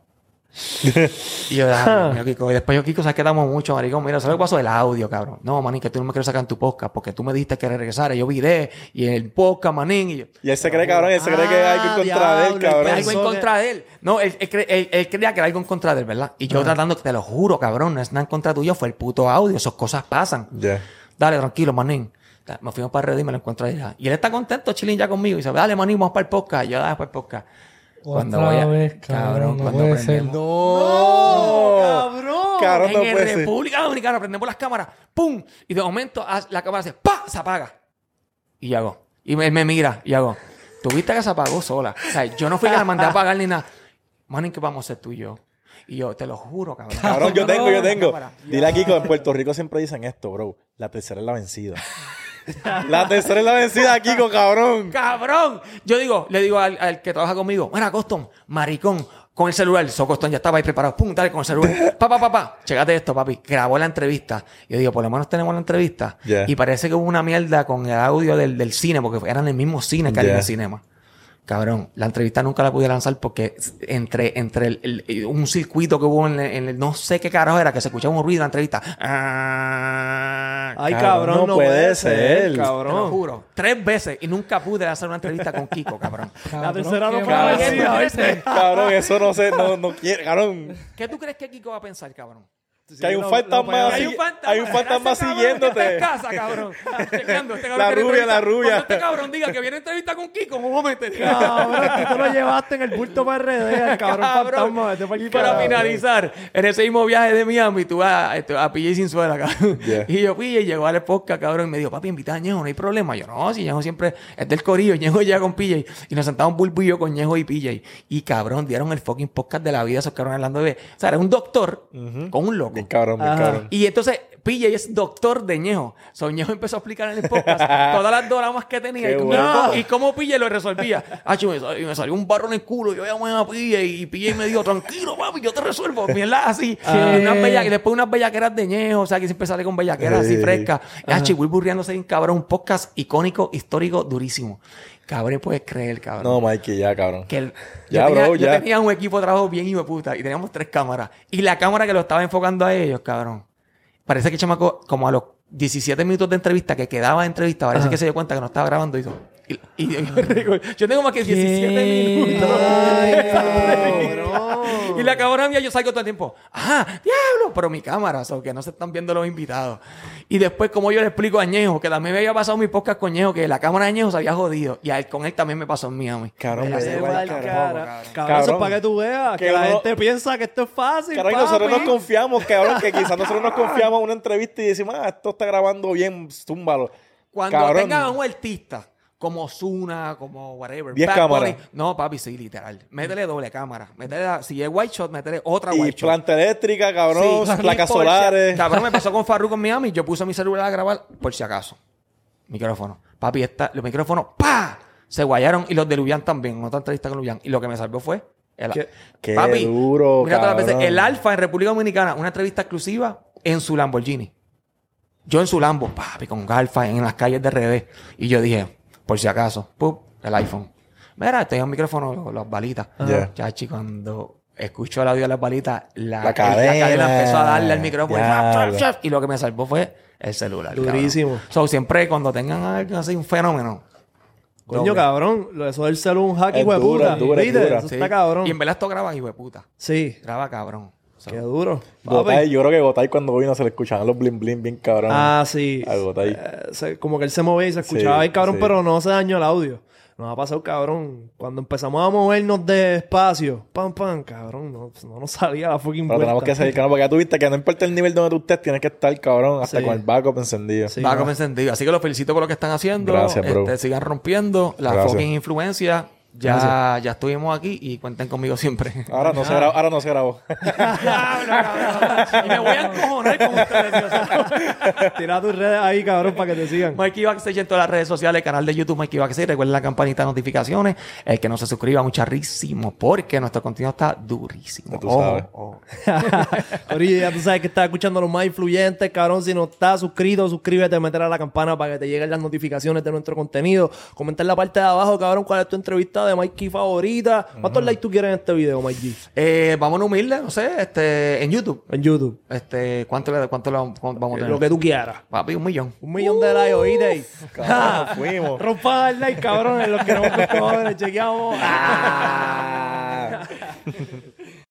Y yo, ah, Dios [LAUGHS] mío, Kiko. Y después yo, Kiko, ¿sabes que damos mucho, maricón? Mira, ¿sabes que pasó? El audio, cabrón. No, manín, que tú no me quieres sacar en tu podcast porque tú me dijiste que regresara. Yo viré y en el podcast, manín. Y yo, Y él se cree, cabrón, él se cree que hay algo en contra de él, cabrón. algo en Pensó contra de él. No, él, él, él- él creía que era algo en contra de él, ¿verdad? Y yo tratando, te lo juro, cabrón, no es nada en contra tuyo, fue el puto audio. Esas cosas pasan. Ya. Dale, tranquilo, manín. Me fuimos para Red y me lo encuentro allá. Y él está contento, chilling ya conmigo. Y dice, dale, manín, vamos para el podcast. Y yo, dale, para el podcast. Cuando Otra voy a- vez, cabrón, no cuando puede ser. prendemos- ¡No! ¡Cabrón! Cabrón, no en puede ser. República Dominicana prendemos las cámaras, ¡pum! Y de momento la cámara hace ¡pa! Se apaga. Y yo hago. Y me, me mira y hago. Tuviste que se apagó sola. O sea, yo no fui que la mandé a apagar ni nada. Manín, ¿qué vamos a hacer tú y yo? Y yo, te lo juro, cabrón. Cabrón, yo tengo, yo tengo. Dile aquí que en Puerto Rico siempre dicen esto, bro. La tercera es la vencida. La tercera es la vencida, Kiko, cabrón. ¡Cabrón! Yo digo, le digo al, al que trabaja conmigo, mira, Coston, maricón, con el celular. So Coston ya estaba ahí preparado. ¡Pum! Dale con el celular. [LAUGHS] Pa, pa, pa, pa. Chécate esto, papi. Grabó la entrevista. Yo digo, por lo menos tenemos la entrevista. Yeah. Y parece que hubo una mierda con el audio del, del cine, porque eran el mismo cine que Yeah. el Cinema. Cabrón, la entrevista nunca la pude lanzar porque entre, entre el- el- un circuito que hubo en el, en el- no sé qué carajo era, que se escuchaba un ruido en la entrevista. Ah, Ay, Cabrón, cabrón, no no, puede puede ser. ser, te lo cabrón. juro. Tres veces y nunca pude hacer una entrevista con Kiko, cabrón. [LAUGHS] La tercera no fue. Cabrón, eso no sé, no, no quiere, cabrón. ¿Qué tú crees que Kiko va a pensar, cabrón? Que hay un lo- fantasma lo-. Hay un fantasma, hay un siguiéndote. en casa, cabrón. Este cabrón La rubia, la rubia. Cuando este cabrón diga que viene a entrevista con Kiko, un momento. [LAUGHS] Cabrón, que tú lo llevaste en el bulto para RD, el cabrón, fantasma. pa'l y para finalizar, en ese mismo viaje de Miami, tú vas a, este, a PJ sin suela, cabrón. Yeah. Y yo PJ llegó al podcast, cabrón, y me dijo, papi, invita a Ñejo, no hay problema. Yo, no, si Ñejo siempre es del corillo, Ñejo llega con PJ. Y nos sentamos Bulbo y yo con Ñejo y PJ. Y cabrón, dieron el fucking podcast de la vida, esos cabrones hablando de... O sea, era un doctor con un loco. Bien cabrón, bien Ajá. cabrón. Y entonces PJ es doctor de Ñejo. So, Ñejo empezó a explicar en el podcast [LAUGHS] todas las dramas que tenía Qué y, cómo, bueno. y cómo PJ lo resolvía. Ah, me, sal- me salió un barro en el culo. Yo llamé a PJ y PJ me dijo, tranquilo, papi, yo te resuelvo. Mierda, así. Unas bella- y después unas bellaqueras de Ñejo. O sea, que siempre sale con bellaqueras así Sí. frescas. Hachi, voy burriándose bien cabrón. Un podcast icónico, histórico, durísimo. Cabrón, puedes creer, cabrón. No, Mikey, ya, cabrón. Que el- Ya, yo, tenía, bro, yo ya. tenía un equipo de trabajo bien hijo de puta y teníamos tres cámaras. Y la cámara que lo estaba enfocando a ellos, cabrón. Parece que el chamaco, como a los 17 minutos de entrevista que quedaba de entrevista, parece que se dio cuenta que no estaba grabando y todo. Y, y- y- yo tengo más que 17 ¿Qué? minutos. cabrón. [LAUGHS] [LAUGHS] Y la cámara mía yo salgo todo el tiempo. ¡Ajá! ¡Diablo! Pero mi cámara, o que no se están viendo los invitados. Y después, como yo le explico a Ñejo, que también me había pasado mi podcast con Ñejo, que la cámara de Ñejo se había jodido. Y a él, con él también me pasó en Miami. Cabrón, Me igual, mal carajo, cara. cabrón. Cabrón, eso es Cabrón. para que tú veas que, Que la uno- gente piensa que esto es fácil. Cabrón, y nosotros nos confiamos, cabrón, que quizás nosotros nos [LAUGHS] confiamos en una entrevista y decimos, ah, esto está grabando bien, zúmbalo. Cuando Cabrón. tengan a un artista como Zuna, como whatever. Diez Bad cámaras. Bunny, No, papi, sí, literal. Métele doble cámara. Métele, la- si es white shot, métele otra Y white shot. planta eléctrica, cabrón, Sí, placas si- solares. Cabrón, me pasó con [LAUGHS] Farruko en Miami. Yo puse mi celular a grabar por si acaso. Micrófono. Papi, esta, los micrófonos, ¡pa! Se guayaron y los de Luyan también. En otra entrevista con Luyan. Y lo que me salvó fue... El, Qué- qué duro, mira todas las veces. El Alfa en República Dominicana, una entrevista exclusiva en su Lamborghini. Yo en su Lambo, papi, con Alfa en las calles de revés. Y yo dije, por si acaso, ¡pup! el iPhone. Mira, tenía un micrófono, las balitas. Ya. Chachi, cuando escuchó el audio de las balitas, la, La cadena. empezó a darle al micrófono. y Ya, ¡fap, fap, lo- fap! Y lo que me salvó fue el celular. cabrón. Durísimo. So, siempre cuando tengan a alguien así, un fenómeno. Coño, doble. cabrón. lo- Eso del celu un hack Es y de dura, puta. es dura, es ¿Viste? dura. Eso Sí. está cabrón. Y en verdad esto graba, hijo de puta. Sí. Graba cabrón. So, Qué duro. Gotay, yo creo que Gotay cuando vino se le escuchaban los blin blin bien cabrón. Ah, sí. A Gotay. Eh, como que él se movía y se escuchaba Sí, ahí, cabrón, sí. pero no se dañó el audio. Nos ha pasado, cabrón. Cuando empezamos a movernos despacio, pam, pam, cabrón, no, no nos salía la fucking Pero tenemos que seguir, cabrón, porque ya tuviste que no importa el nivel donde tú estés, tienes que estar, cabrón, hasta Sí. con el backup encendido. Sí, como encendido. Así que los felicito por lo que están haciendo. Gracias, bro. Este, sigan rompiendo la Gracias. fucking influencia. Ya, ya estuvimos aquí y cuenten conmigo siempre. Ahora no se grabó. Ahora no se grabó. [LAUGHS] [LAUGHS] y me voy a encojonar con ustedes. [LAUGHS] Tira tus redes ahí, cabrón, para que te sigan. Mikey Backstage en todas las redes sociales, canal de YouTube Mikey Backstage. Recuerden la campanita de notificaciones. El que no se suscriba, mucharísimo, porque nuestro contenido está durísimo. Ya tú sabes. Corillo, ya tú sabes que estás escuchando los más influyentes, cabrón. Si no estás suscrito, suscríbete, meter a la campana para que te lleguen las notificaciones de nuestro contenido. Comenta en la parte de abajo, cabrón, cuál es tu entrevista de Mikey favorita. ¿Cuántos likes tú quieres en este video, Mikey? Eh, vamos a humilde, no sé, este, en YouTube. En YouTube. Este, ¿cuánto, le, cuánto le vamos a tener? Lo que tú quieras. Papi, un millón. Un millón de likes, oíste. Cabrón, nos [LAUGHS] fuimos. Rompa el like, cabrones. Los que no nos chequeamos. Ah.